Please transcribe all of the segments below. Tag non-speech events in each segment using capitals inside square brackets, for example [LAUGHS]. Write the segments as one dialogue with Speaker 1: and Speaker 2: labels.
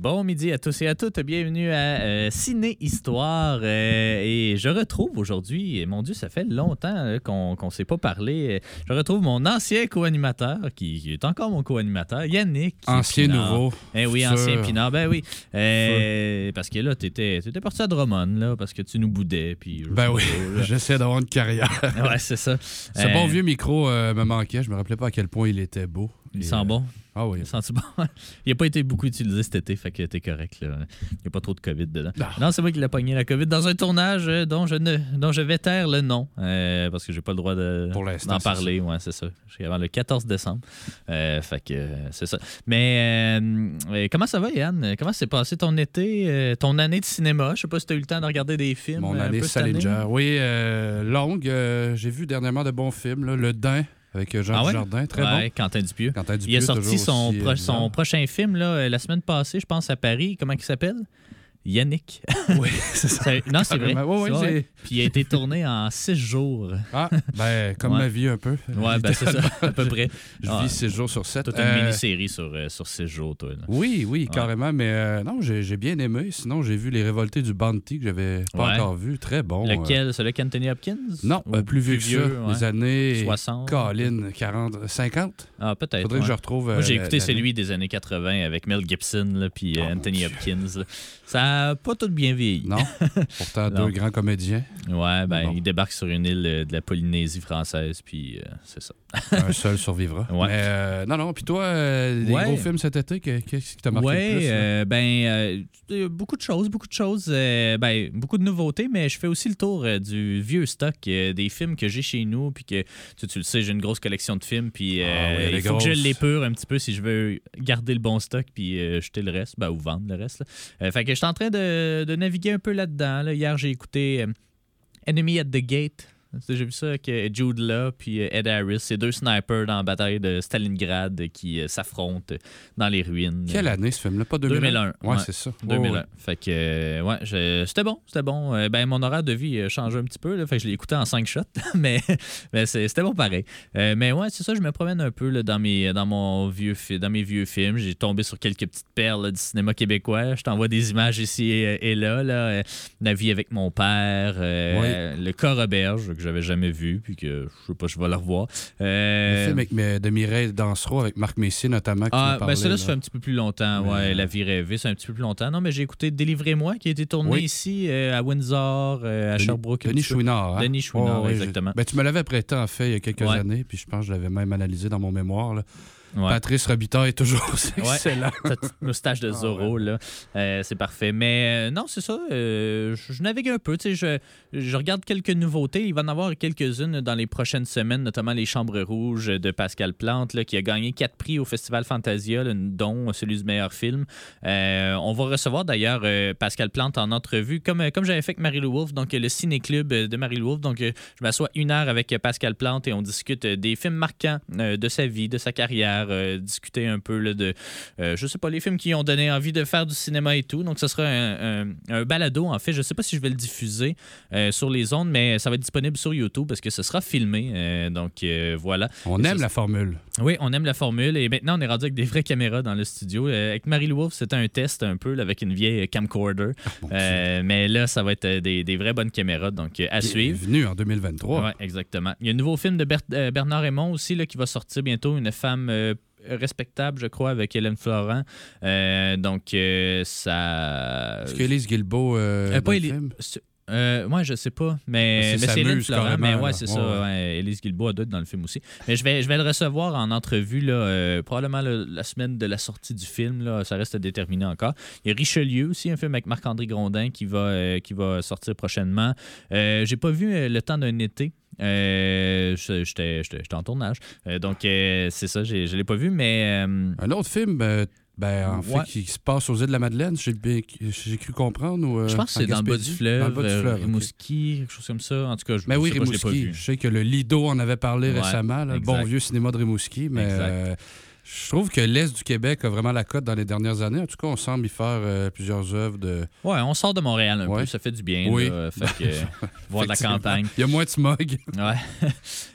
Speaker 1: Bon
Speaker 2: midi à tous et à toutes. Bienvenue à euh, Ciné Histoire. euh, et je retrouve aujourd'hui, et mon Dieu, ça fait longtemps euh, qu'on ne s'est pas parlé. Je retrouve mon ancien co-animateur, qui, qui est encore mon co-animateur, Yannick.
Speaker 3: Ancien
Speaker 2: Pinard.
Speaker 3: nouveau.
Speaker 2: Eh oui, ancien Pinard. Ben oui. Parce que là, tu étais, parti à Drummond, là, parce que tu nous boudais. Puis,
Speaker 3: Ben oui, [LAUGHS] j'essaie d'avoir une carrière.
Speaker 2: Ouais, c'est ça.
Speaker 3: Ce bon vieux micro me manquait. Je me rappelais pas à quel point il était beau.
Speaker 2: Il sent bon.
Speaker 3: Ah oui.
Speaker 2: Il sent bon? [LAUGHS] il n'a pas été beaucoup utilisé cet été, fait que t'es correct. Là. Il n'y a pas trop de COVID dedans.
Speaker 3: Ah.
Speaker 2: Non, c'est moi qui l'ai pogné la COVID dans un tournage euh, dont je ne dont je vais taire le nom euh, parce que j'ai pas le droit de, d'en
Speaker 3: c'est
Speaker 2: parler. Ouais, c'est ça. Jusqu'à avant le 14 décembre. Euh, fait que euh, c'est ça. Mais comment ça va, Yann? Comment s'est passé ton été, ton année de cinéma? Je sais pas si tu as eu le temps de regarder des films.
Speaker 3: Mon année
Speaker 2: année.
Speaker 3: Salinger. Oui, longue. J'ai vu dernièrement de bons films. là. Le Dain avec euh, Jean
Speaker 2: Ah ouais?
Speaker 3: Dujardin. Très
Speaker 2: Ouais, Quentin Dupieux.
Speaker 3: bon. Quentin
Speaker 2: Il a
Speaker 3: Dupieux,
Speaker 2: sorti son, pro- son prochain film là, euh, la semaine passée, je pense, à Paris. Comment il s'appelle? Yannick.
Speaker 3: Oui, c'est ça.
Speaker 2: Non, c'est vrai.
Speaker 3: Ouais, ouais,
Speaker 2: Puis il a été tourné en six jours.
Speaker 3: Ah, ben, comme
Speaker 2: Ouais.
Speaker 3: ma vie un peu.
Speaker 2: Ouais, ben c'est ça, à peu près.
Speaker 3: Je
Speaker 2: Ah.
Speaker 3: vis 6 jours sur 7.
Speaker 2: Toute une mini-série sur, euh, sur six jours, toi. là.
Speaker 3: Oui, oui, carrément. Mais euh, non, j'ai bien aimé. Sinon, j'ai vu Les Révoltés du Bounty que j'avais pas encore vu. Très bon. euh.
Speaker 2: Lequel? Celui qu'Anthony Hopkins?
Speaker 3: Non,
Speaker 2: Ou
Speaker 3: euh, plus vieux que ça. Les années.
Speaker 2: 60.
Speaker 3: Colin, 40, 50.
Speaker 2: Ah, peut-être.
Speaker 3: Faudrait que je retrouve.
Speaker 2: Moi, j'ai
Speaker 3: euh,
Speaker 2: écouté celui des années 80 avec Mel Gibson là, puis euh,
Speaker 3: Oh,
Speaker 2: Anthony. Hopkins. Ça [LAUGHS] pas tout bien vieilli.
Speaker 3: Non, [LAUGHS] pourtant deux grands comédiens.
Speaker 2: Ouais, ben,
Speaker 3: Non.
Speaker 2: il débarque sur une île euh, de la Polynésie française, puis euh, c'est ça.
Speaker 3: Un seul survivra.
Speaker 2: Ouais.
Speaker 3: Mais euh, non, non. Puis toi, des
Speaker 2: Ouais.
Speaker 3: gros films cet été, que- qu'est-ce qui t'a marqué
Speaker 2: ouais,
Speaker 3: le plus?
Speaker 2: ben, beaucoup de choses, beaucoup de choses. ben, beaucoup de nouveautés, mais je fais aussi le tour du vieux stock, des films que j'ai chez nous, puis que tu, tu le sais, j'ai une grosse collection de films, puis
Speaker 3: Ah oui,
Speaker 2: il faut que je l'épure un petit peu si je veux garder le bon stock, puis jeter le reste, ben, ou vendre le reste. là. Fait que je suis en de, naviguer un peu là-dedans. là. Hier, j'ai écouté euh, Enemy at the Gate. J'ai vu ça avec euh, Jude Law puis euh, Ed Harris, ces deux snipers dans la bataille de Stalingrad qui euh, s'affrontent dans les ruines.
Speaker 3: Quelle année ce film-là? Pas 2001?
Speaker 2: 2001,
Speaker 3: Ouais,
Speaker 2: ouais.
Speaker 3: c'est ça.
Speaker 2: 2001.
Speaker 3: Ouais, ouais.
Speaker 2: Fait que, ouais, je- c'était bon, c'était bon. Ben, mon horaire de vie a changé un petit peu, là, fait que je l'ai écouté en 5 shots, [LAUGHS] mais, mais c'était bon pareil. Euh, mais ouais, c'est ça, je me promène un peu là, dans, mes, dans, mon vieux, dans mes vieux films. J'ai tombé sur quelques petites perles là, du cinéma québécois. Je t'envoie des images ici et, et là. là. La vie avec mon père, euh, Le corps auberge, que j'avais jamais vu, puis que je sais pas, je vais le revoir.
Speaker 3: Le
Speaker 2: Euh,
Speaker 3: film avec, mais, de Mireille Dansereau avec Marc Messier notamment.
Speaker 2: ah, ben
Speaker 3: parlait,
Speaker 2: celui-là,
Speaker 3: là.
Speaker 2: ça fait un petit peu plus longtemps.
Speaker 3: Mais-
Speaker 2: Ouais, La vie rêvée, c'est un petit peu plus longtemps. Non, mais j'ai écouté Délivrez-moi, qui a été tourné
Speaker 3: Oui.
Speaker 2: ici euh, à Windsor, euh, à
Speaker 3: Denis-
Speaker 2: Sherbrooke.
Speaker 3: Denis. Chouinard. hein?
Speaker 2: Denis Chouinard,
Speaker 3: ouais,
Speaker 2: exactement.
Speaker 3: Ben, tu me l'avais prêté en fait il y a quelques
Speaker 2: Ouais.
Speaker 3: années, puis je pense que je l'avais même analysé dans mon mémoire. là.
Speaker 2: Ouais.
Speaker 3: Patrice Robitaille est toujours aussi [LAUGHS]
Speaker 2: Ouais.
Speaker 3: excellent.
Speaker 2: Ta petite moustache de Zorro, là. Euh, c'est parfait. Mais euh, non, c'est ça. euh, je, je navigue un peu. Je, je regarde quelques nouveautés. Il va en avoir quelques-unes dans les prochaines semaines, notamment Les Chambres Rouges de Pascal Plante, là, qui a gagné quatre prix au Festival Fantasia, là, dont celui du meilleur film. On va recevoir d'ailleurs Pascal Plante en entrevue, comme, comme j'avais fait avec Marie-Lou Wolfe, donc le ciné-club de Marie-Lou Wolfe. Donc, je m'assois une heure avec Pascal Plante et on discute des films marquants de sa vie, de sa carrière, euh, discuter un peu là, de, euh, je sais pas, les films qui ont donné envie de faire du cinéma et tout. Donc, ce sera un, un- un balado, en fait. Je sais pas si je vais le diffuser euh, sur les ondes, mais ça va être disponible sur YouTube parce que ce sera filmé. Euh, donc, voilà.
Speaker 3: On
Speaker 2: Et
Speaker 3: aime
Speaker 2: ça,
Speaker 3: la formule.
Speaker 2: oui, on aime la formule et maintenant on est rendu avec des vraies caméras dans le studio. Avec Marie-Lou Wolfe, c'était un test un peu là, avec une vieille camcorder. Euh, mais là, ça va être des, des vraies bonnes caméras, donc à suivre.
Speaker 3: Venu en 2023.
Speaker 2: Ouais, exactement. Il y a un nouveau film de Ber- Bernard Raymond aussi là, qui va sortir bientôt, une femme respectable, je crois, avec Hélène Florent. Euh, donc, euh, ça.
Speaker 3: Est-ce qu'Élise Guilbeault euh,
Speaker 2: Euh, pas Éli- moi, je sais pas, mais,
Speaker 3: C'est sa
Speaker 2: c'est Hélène Florent. Mais ouais, c'est
Speaker 3: Ouais,
Speaker 2: ça.
Speaker 3: ouais.
Speaker 2: Ouais, Élise Guilbeault doit être dans le film aussi. Mais je vais, je vais le recevoir en entrevue, là, probablement le- la semaine de la sortie du film. Là, ça reste à déterminer encore. Il y a Richelieu aussi, un film avec Marc-André Grondin qui va, qui va sortir prochainement. J'ai pas vu Le temps d'un été. Euh, J'étais en tournage. Euh, donc, euh, c'est ça, je ne l'ai pas vu, mais. euh,
Speaker 3: Un autre film, ben, en fait,
Speaker 2: Ouais.
Speaker 3: qui, qui se passe aux îles de la Madeleine, j'ai cru comprendre. Ou,
Speaker 2: je pense que c'est dans le bas du fleuve,
Speaker 3: Dans le bas du fleuve. ok.
Speaker 2: Rimouski, quelque chose comme ça. En tout cas, je
Speaker 3: Mais
Speaker 2: je
Speaker 3: oui,
Speaker 2: sais pas, je l'ai pas
Speaker 3: Rimouski.
Speaker 2: vu.
Speaker 3: Je sais que le Lido en avait parlé
Speaker 2: Ouais,
Speaker 3: récemment, là, le bon vieux cinéma de Rimouski, mais je trouve que l'Est du Québec a vraiment la cote dans les dernières années. En tout cas, on semble y faire euh, plusieurs œuvres de.
Speaker 2: Ouais, on sort de Montréal un
Speaker 3: Ouais.
Speaker 2: peu, ça fait du bien.
Speaker 3: Oui.
Speaker 2: là, fait que, euh, [LAUGHS] voir de la campagne.
Speaker 3: Il y a moins de smog.
Speaker 2: Ouais. [LAUGHS]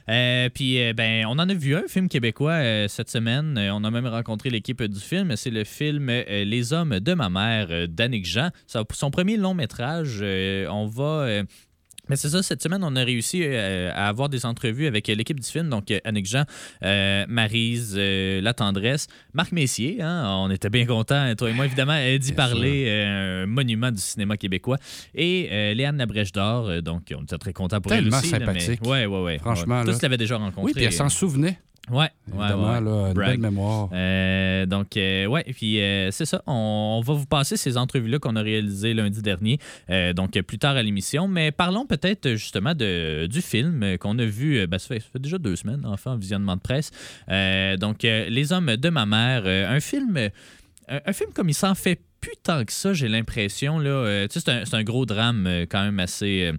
Speaker 2: Euh, puis, euh, ben, on en a vu un film québécois euh, cette semaine. Euh, on a même rencontré l'équipe du film. C'est le film euh, Les hommes de ma mère euh, d'Annick Jean. Son premier long métrage. Euh, on va. Mais c'est ça, cette semaine, on a réussi euh, à avoir des entrevues avec euh, l'équipe du film, donc euh, Annick Jean, euh, Marise, La Tendresse, Marc Messier, hein, on était bien contents, toi et moi, évidemment, d'y parler, un monument du cinéma québécois, et Léane Labrèche d'Or, donc on était très contents pour
Speaker 3: Tellement
Speaker 2: elle aussi. là,
Speaker 3: sympathique.
Speaker 2: mais, ouais, ouais, ouais.
Speaker 3: Franchement,
Speaker 2: ouais.
Speaker 3: là.
Speaker 2: Tous l'avaient déjà rencontré.
Speaker 3: Oui, puis elle s'en souvenait,
Speaker 2: Ouais,
Speaker 3: évidemment,
Speaker 2: ouais.
Speaker 3: là, une belle mémoire.
Speaker 2: Euh, donc, euh, ouais, puis euh, c'est ça. On, on va vous passer ces entrevues-là qu'on a réalisées lundi dernier, euh, donc plus tard à l'émission. Mais parlons peut-être justement de, du film qu'on a vu, ben, ça, fait, ça fait déjà deux semaines, enfin, en visionnement de presse. Donc, Les Hommes de ma mère, un film. un, un film comme il s'en fait plus tant que ça, j'ai l'impression. là. Tu sais, c'est un, un gros drame quand même assez.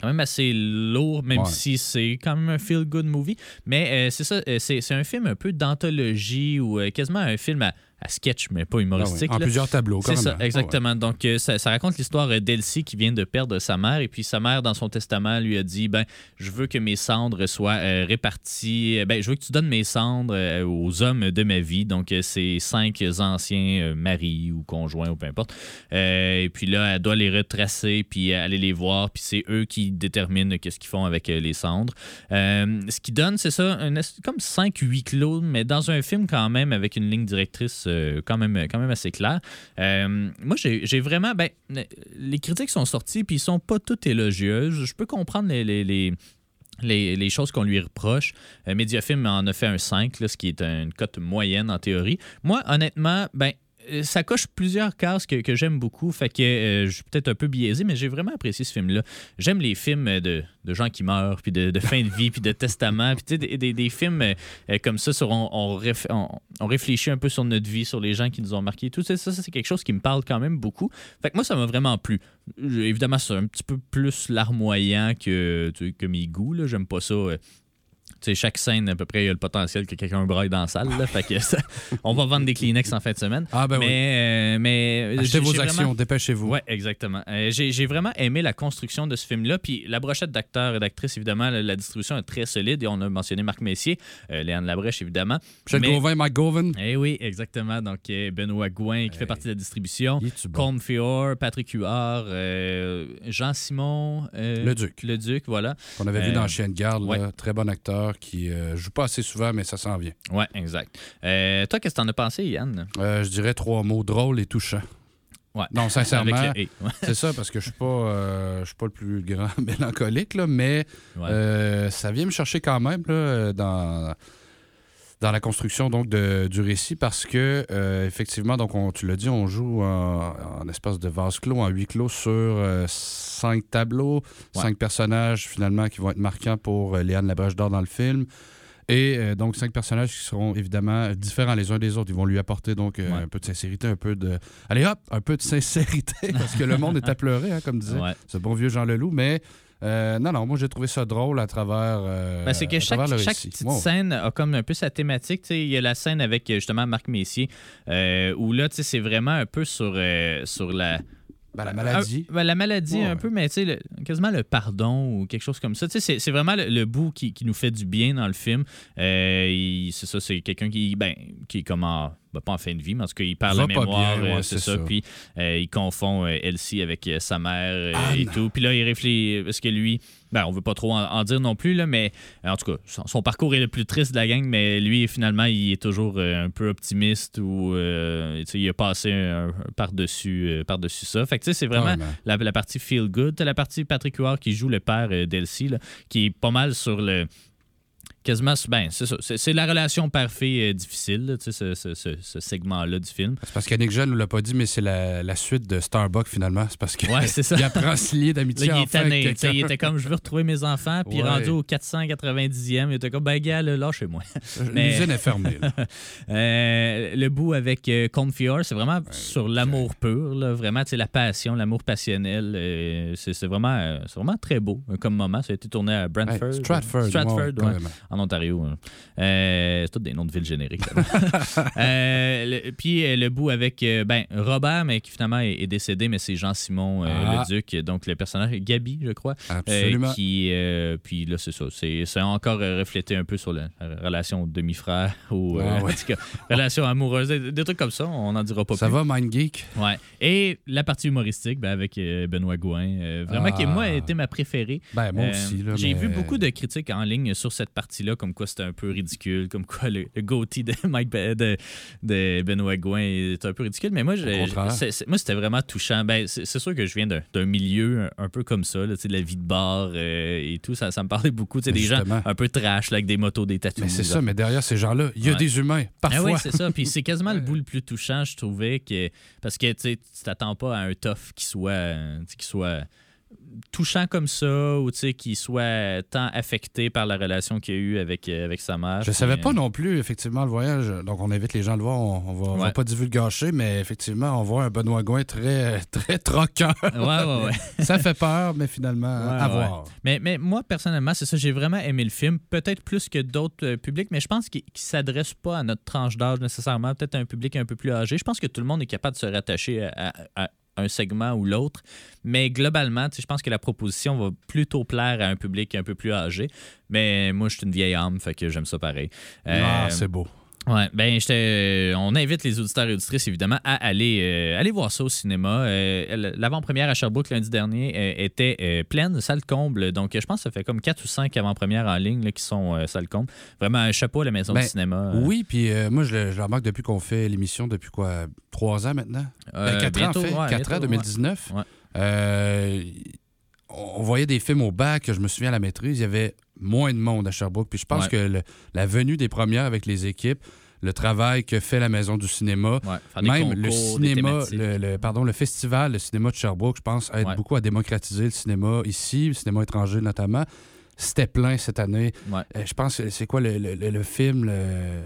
Speaker 2: Quand même assez lourd, même
Speaker 3: Ouais.
Speaker 2: si c'est quand même un feel-good movie. Mais euh, c'est ça, euh, c'est c'est un film un peu d'anthologie ou euh, quasiment un film à, à sketch, mais pas
Speaker 3: Ah oui,
Speaker 2: humoristique.
Speaker 3: En
Speaker 2: là.
Speaker 3: plusieurs tableaux,
Speaker 2: C'est ça, exactement. Donc, euh, ça, ça raconte l'histoire euh, d'Elsie qui vient de perdre sa mère. Et puis, sa mère, dans son testament, lui a dit ben, Je veux que mes cendres soient euh, réparties. Ben, je veux que tu donnes mes cendres euh, aux hommes de ma vie. Donc, ces cinq anciens maris ou conjoints ou peu importe. Et puis là, elle doit les retracer puis aller les voir. Puis, c'est eux qui déterminent qu'est-ce qu'ils font avec les cendres. Ce qui donne, c'est ça, un comme 5-8 clos, mais dans un film quand même avec une ligne directrice euh, quand, même, quand même assez claire. Euh, moi, j'ai vraiment. Ben, les critiques sont sorties, puis ils sont pas toutes élogieuses. Je peux comprendre les. les- les- les, choses qu'on lui reproche. Euh, Mediafilm en a fait un 5, là, ce qui est une cote moyenne en théorie. Moi, honnêtement, ben, euh, ça coche plusieurs cases que, que j'aime beaucoup. Fait que euh, je suis peut-être un peu biaisé, mais j'ai vraiment apprécié ce film-là. J'aime les films de, de gens qui meurent, puis de, fin de vie, puis de testament. Puis des, des- des films euh, euh, comme ça, sur, on, on, réf- on- on réfléchit un peu sur notre vie, sur les gens qui nous ont marqués. Tout ça, ça, c'est quelque chose qui me parle quand même beaucoup. Fait que moi, ça m'a vraiment plu. Euh, Évidemment, c'est un petit peu plus larmoyant que, que mes goûts. J'aime pas ça. euh, sais, chaque scène, à peu près, il y a le potentiel que quelqu'un braille dans la salle. là. fait que ça- [LAUGHS] on va vendre des Kleenex en fin de semaine.
Speaker 3: Ah, ben oui.
Speaker 2: mais, euh, mais
Speaker 3: Achetez
Speaker 2: j'ai-
Speaker 3: vos actions,
Speaker 2: vraiment-
Speaker 3: dépêchez-vous.
Speaker 2: Ouais, exactement. Euh, j'ai vraiment aimé la construction de ce film-là. Puis la brochette d'acteurs et d'actrices, évidemment, la, la distribution est très solide. Et on a mentionné Marc Messier, euh, Léane Labrèche, évidemment.
Speaker 3: Michel
Speaker 2: Mais-
Speaker 3: Gauvin, Mike Govan.
Speaker 2: Eh oui, exactement. Donc, euh, Benoît Gouin, qui fait partie de la distribution.
Speaker 3: Bon?
Speaker 2: Colm Fior, Patrick Huard, euh, Jean-Simon. euh,
Speaker 3: Le Duc.
Speaker 2: Le Duc, voilà.
Speaker 3: qu'on avait vu
Speaker 2: Euh,
Speaker 3: dans Chien de garde.
Speaker 2: ouais.
Speaker 3: Très bon acteur qui euh, joue pas assez souvent, mais ça s'en vient.
Speaker 2: Ouais, exact. Euh, toi, qu'est-ce que t'en as pensé, Yann?
Speaker 3: Euh, je dirais trois mots drôles et touchants.
Speaker 2: Ouais.
Speaker 3: Non, [LAUGHS] sincèrement, [LAUGHS]
Speaker 2: Ouais.
Speaker 3: c'est ça, parce que je suis pas, euh, je suis pas le plus grand [LAUGHS] mélancolique, là, mais
Speaker 2: Ouais.
Speaker 3: euh, ça vient me chercher quand même là, dans, dans la construction donc de- du récit, parce que euh, effectivement, donc on, tu l'as dit, on joue en, en espace de vase clos, en huis clos sur euh, cinq tableaux,
Speaker 2: Ouais.
Speaker 3: cinq personnages finalement qui vont être marquants pour euh, Léane Labrèche d'Or dans le film. Et euh, donc, cinq personnages qui seront évidemment différents les uns des autres. Ils vont lui apporter donc
Speaker 2: Ouais.
Speaker 3: un peu de sincérité, un peu de. Allez hop, un peu de sincérité, [LAUGHS] parce que le monde est à pleurer, hein, comme disait
Speaker 2: Ouais.
Speaker 3: ce bon vieux Jean Leloup. Mais euh, non, non, moi j'ai trouvé ça drôle à travers. euh,
Speaker 2: Ben, c'est que chaque, petite
Speaker 3: Wow.
Speaker 2: scène a comme un peu sa thématique. Il y a la scène avec justement Marc Messier, euh, où là, c'est vraiment un peu sur, euh, sur la.
Speaker 3: Ben, la maladie.
Speaker 2: Ah, ben, la maladie,
Speaker 3: Ouais,
Speaker 2: un
Speaker 3: ouais.
Speaker 2: peu, mais tu sais, quasiment le pardon ou quelque chose comme ça. Tu sais, c'est- vraiment le, le bout qui, qui nous fait du bien dans le film. Euh, il- c'est ça, c'est quelqu'un qui, ben, qui est comme en. Ben, pas en fin de vie, mais en tout cas, il perd la mémoire, euh,
Speaker 3: ouais,
Speaker 2: c'est ça.
Speaker 3: ça.
Speaker 2: Puis euh, il confond euh, Elsie avec euh, sa mère et tout. Puis là, il réfléchit, parce que lui, ben, on veut pas trop en, en dire non plus, là, mais en tout cas, son, son parcours est le plus triste de la gang, mais lui, finalement, il est toujours un peu optimiste ou il a passé par-dessus par-dessus ça. Fait que tu sais, c'est vraiment la, la partie feel good. La partie Patrick Huard qui joue le père d'Elsie, qui est pas mal sur le. Quasiment. Ben, c'est ça. C'est, la relation père-fille euh, difficile, là, ce, ce- ce- ce segment-là du film.
Speaker 3: C'est parce qu'Annick Jeanne ne l'a pas dit, mais c'est la, la suite de Starbucks, finalement. C'est parce qu'il
Speaker 2: Ouais, ça.
Speaker 3: apprend à se lier d'amitié
Speaker 2: il est tanné, il était comme je veux retrouver mes enfants, puis
Speaker 3: Ouais.
Speaker 2: rendu au 490e, il était comme ben gars, là, lâchez-moi. [LAUGHS] mais-
Speaker 3: L'usine est fermée. [LAUGHS]
Speaker 2: Euh, le bout avec euh, Confior, c'est vraiment sur l'amour pur, là, vraiment, la passion, l'amour passionnel. euh, c'est c'est vraiment, c'est vraiment très beau comme moment. Ça a été tourné à Brantford.
Speaker 3: Stratford.
Speaker 2: En Ontario. hein. Euh, c'est tous des noms de villes génériques. [LAUGHS] Euh, le- puis euh, le bout avec ben, Robert, mais qui finalement est, est décédé, mais c'est Jean-Simon
Speaker 3: Ah.
Speaker 2: le Duc, donc le personnage Gabi, je crois.
Speaker 3: Absolument.
Speaker 2: qui, puis là, c'est ça. C'est encore reflété un peu sur la, la relation demi-frère ou
Speaker 3: Ah ouais. [LAUGHS]
Speaker 2: relation amoureuse, des, des trucs comme ça. On n'en dira pas
Speaker 3: Ça
Speaker 2: plus.
Speaker 3: va, Mind Geek?
Speaker 2: Ouais. Et la partie humoristique ben, avec Benoît Gouin, vraiment
Speaker 3: Ah.
Speaker 2: qui, moi, a été ma préférée.
Speaker 3: Ben, moi aussi.
Speaker 2: J'ai
Speaker 3: mais-
Speaker 2: vu beaucoup de critiques en ligne sur cette partie-là, comme quoi c'était un peu ridicule, comme quoi le, le goatee de, [LAUGHS] Mike Be- de, de Benoît Gouin est un peu ridicule. Mais moi, je- moi c'était vraiment touchant. Ben, c'est sûr que je viens d'un milieu un, un peu comme ça, là, de la vie de bar euh, et tout. Ça, ça me parlait beaucoup. Des gens un peu trash là, avec des motos, des tatous.
Speaker 3: Mais c'est ça, mais derrière ces gens-là, il y a
Speaker 2: Ouais.
Speaker 3: des humains,
Speaker 2: ah
Speaker 3: parfois.
Speaker 2: oui, c'est ça. Puis c'est quasiment le [LAUGHS] bout le plus touchant, je trouvais, que, parce que tu t'attends pas à un tough qui soit, euh, qui soit touchant comme ça ou tu sais, qui soit tant affecté par la relation qu'il a eue avec, euh, avec sa mère.
Speaker 3: Je
Speaker 2: Puis,
Speaker 3: savais pas
Speaker 2: euh,
Speaker 3: non plus, effectivement, le voyage. Donc, on invite les gens à le voir. On, va, on va pas divulgacher, mais effectivement, on voit un Benoît Gouin très, [LAUGHS] très troquant.
Speaker 2: Ouais, ouais, ouais. [LAUGHS]
Speaker 3: ça fait peur, mais finalement, à voir.
Speaker 2: Mais, mais moi, personnellement, c'est ça, j'ai vraiment aimé le film. Peut-être plus que d'autres euh, publics, mais je pense qu'il ne s'adresse pas à notre tranche d'âge nécessairement. Peut-être à un public un peu plus âgé. Je pense que tout le monde est capable de se rattacher à, à- à un segment ou l'autre. Mais globalement, je pense que la proposition va plutôt plaire à un public un peu plus âgé. Mais moi, je suis une vieille âme, fait que j'aime ça pareil. Euh,
Speaker 3: ah, c'est beau.
Speaker 2: Ouais, ben j'étais- on invite les auditeurs et auditrices évidemment à aller, euh, aller voir ça au cinéma. Euh, L'avant-première à Sherbrooke lundi dernier euh, était euh, pleine, salle comble. Donc je pense que ça fait comme 4 ou 5 avant-premières en ligne là, qui sont euh, salle comble. Vraiment un chapeau à la maison
Speaker 3: Ben,
Speaker 2: du cinéma. euh,
Speaker 3: Oui, puis euh, moi, je le, je le remarque depuis qu'on fait l'émission depuis quoi Trois ans maintenant?
Speaker 2: Euh,
Speaker 3: Ben, Quatre
Speaker 2: bientôt,
Speaker 3: ans, en fait.
Speaker 2: ouais,
Speaker 3: Quatre ans,
Speaker 2: bientôt,
Speaker 3: 2019.
Speaker 2: Ouais.
Speaker 3: Euh, on voyait des films au bac, je me souviens à la maîtrise, il y avait moins de monde à Sherbrooke. Puis je pense
Speaker 2: Ouais.
Speaker 3: que le- la venue des premières avec les équipes, le travail que fait la Maison du cinéma,
Speaker 2: Ouais,
Speaker 3: même le
Speaker 2: concours,
Speaker 3: cinéma, le, le- pardon, le festival, le cinéma de Sherbrooke, je pense, aide
Speaker 2: Ouais.
Speaker 3: beaucoup à démocratiser le cinéma ici, le cinéma étranger notamment. C'était plein cette année.
Speaker 2: Ouais.
Speaker 3: Euh, je pense, que c'est quoi le, le- le- le film, le...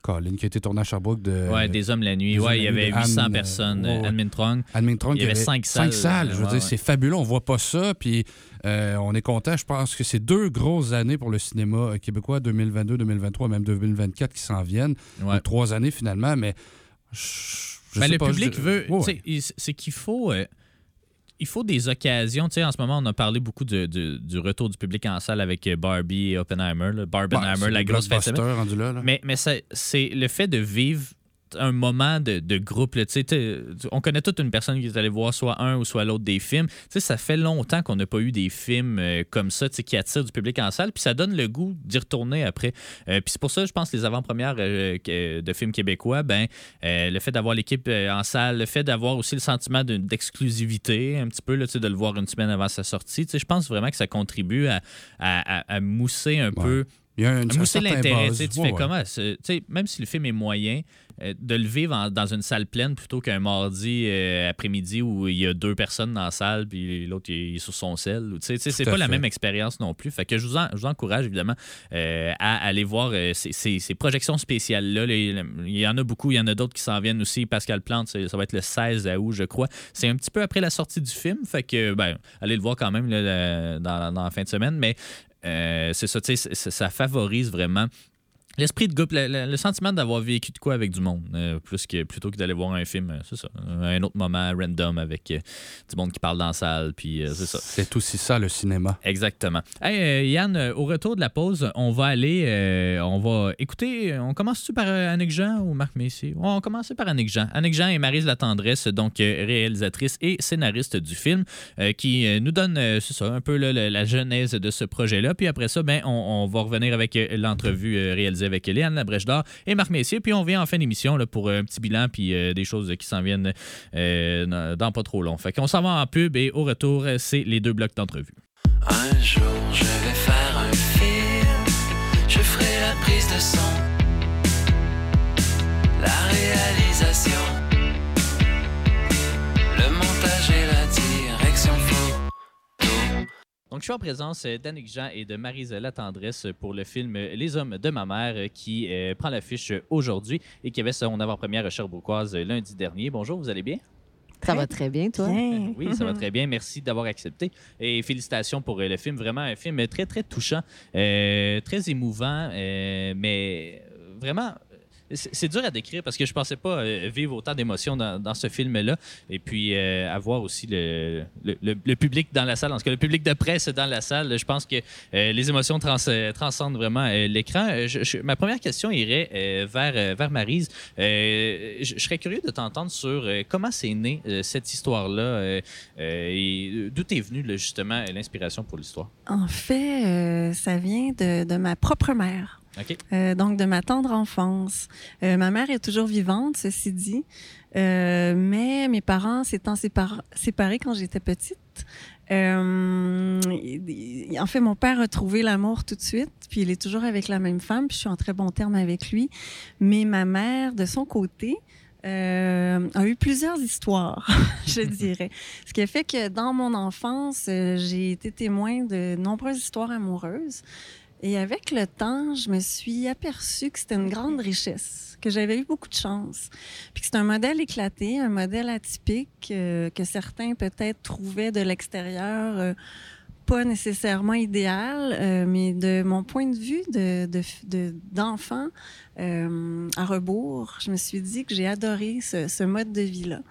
Speaker 3: Colin, qui a été tourné à Sherbrooke de
Speaker 2: Ouais, Des Hommes la nuit.
Speaker 3: Des
Speaker 2: Ouais, il y avait
Speaker 3: de
Speaker 2: 800
Speaker 3: Anne,
Speaker 2: personnes.
Speaker 3: euh, ouais,
Speaker 2: Mintrong.
Speaker 3: Anne Mintrong,
Speaker 2: Il y avait
Speaker 3: qui
Speaker 2: cinq
Speaker 3: Cinq
Speaker 2: salles,
Speaker 3: salles. Je veux dire, c'est fabuleux. On voit pas ça. Puis euh, on est content. Je pense que c'est deux grosses années pour le cinéma québécois, 2022, 2023, même 2024 qui s'en viennent. Donc, trois années finalement, mais je, je
Speaker 2: Ben, le
Speaker 3: pas,
Speaker 2: public
Speaker 3: je-
Speaker 2: veut.
Speaker 3: Ouais,
Speaker 2: C'est qu'il faut. euh, il faut des occasions. Tu sais, en ce moment, on a parlé beaucoup du retour du public en salle avec Barbie et Oppenheimer. là. Barbenheimer, la grosse fête. Mais, mais c'est le fait de vivre un moment de, de groupe. là. Tu sais, t'es- on connaît toute une personne qui est allée voir soit un ou soit l'autre des films. Ça fait longtemps qu'on n'a pas eu des films euh, comme ça qui attirent du public en salle. Puis ça donne le goût d'y retourner après. Euh, puis c'est pour ça, je pense, les avant-premières euh, de films québécois, ben, le fait d'avoir l'équipe en salle, le fait d'avoir aussi le sentiment de- d'exclusivité, un petit peu, là, de le voir une semaine avant sa sortie, je pense vraiment que ça contribue à, à- à- à mousser un
Speaker 3: Ouais.
Speaker 2: peu
Speaker 3: Il y a un, un
Speaker 2: mousser l'intérêt. Tu fais
Speaker 3: ouais.
Speaker 2: comment? c'est- tu sais, Même si le film est moyen, euh, de le vivre en- dans une salle pleine plutôt qu'un mardi euh, après-midi où il y a deux personnes dans la salle puis l'autre il est sur son sel. C'est pas la même expérience non plus. Fait que je vous, en- je vous encourage évidemment euh, à aller voir ces, ces- ces projections spéciales-là. Les- Il y en a beaucoup, il y en a d'autres qui s'en viennent aussi. Pascal Plante, ça va être le 16 août, je crois. C'est un petit peu après la sortie du film. Fait que, ben, allez le voir quand même là, dans, dans la fin de semaine. Mais euh, c'est ça, tu sais, ça favorise vraiment L'esprit de groupe, le, sentiment d'avoir vécu de quoi avec du monde, euh, plus que, plutôt que d'aller voir un film, euh, c'est ça. Un autre moment random avec euh, du monde qui parle dans la salle, puis c'est ça.
Speaker 3: C'est aussi ça, le cinéma.
Speaker 2: Exactement. Hey, Yann, au retour de la pause, on va aller, on va écouter, on commence-tu par Annick Jean ou Marc Messier? On va commencer par Annick Jean. Annick Jean et Marise La Tendresse, donc réalisatrice et scénariste du film, qui nous donne, c'est ça, un peu là, la, la genèse de ce projet-là. Puis après ça, ben, on, on va revenir avec l'entrevue réalisée avec Léane Labrèche d'Or et Marc Messier. Puis on vient en fin d'émission pour un petit bilan puis euh, des choses qui s'en viennent euh, dans pas trop long. Fait qu'on s'en va en pub et au retour, euh, c'est les deux blocs d'entrevue.
Speaker 1: Un jour je vais faire un film, je prise de son, la réalisation, le montage et la.
Speaker 2: Donc, je suis en présence euh, d'Annick Jean et de Marisela Tendresse pour le film Les Hommes de ma mère euh, qui euh, prend l'affiche aujourd'hui et qui avait son avant-première Sherbrookeoise euh, lundi dernier. Bonjour, vous allez bien?
Speaker 4: Ça va très bien, toi?
Speaker 5: Bien. [LAUGHS]
Speaker 2: Oui, ça va très bien. Merci d'avoir accepté. Et félicitations pour euh, le film. Vraiment un film très, très touchant, euh, très émouvant, euh, mais euh, vraiment. C'est dur à décrire parce que je pensais pas euh, vivre autant d'émotions dans, ce film-là. Et puis, euh, avoir aussi le, le, public dans la salle, en tout cas le public de presse dans la salle. Je pense que euh, les émotions euh, transcendent vraiment l'écran. Ma première question irait vers, vers Maryse. Euh, je, serais curieux de t'entendre sur comment c'est né cette histoire-là et d'où est venue justement l'inspiration pour l'histoire?
Speaker 5: En fait, ça vient de, de ma propre mère. Euh, donc de ma tendre enfance. Euh, ma mère est toujours vivante, ceci dit, Euh, mais mes parents s'étant sépar- séparés quand j'étais petite. en fait, mon père a trouvé l'amour tout de suite, puis il est toujours avec la même femme, puis je suis en très bon terme avec lui. Mais ma mère, de son côté, a eu plusieurs histoires, [LAUGHS] je dirais. Ce qui a fait que dans mon enfance, j'ai été témoin de nombreuses histoires amoureuses. Et avec le temps, je me suis aperçue que c'était une grande richesse, que j'avais eu beaucoup de chance. Puis que c'est un modèle éclaté, un modèle atypique euh, que certains peut-être trouvaient de l'extérieur euh, pas nécessairement idéal, euh, mais de mon point de vue de, de, de- d'enfant euh, à rebours, je me suis dit que j'ai adoré ce, ce mode de vie-là.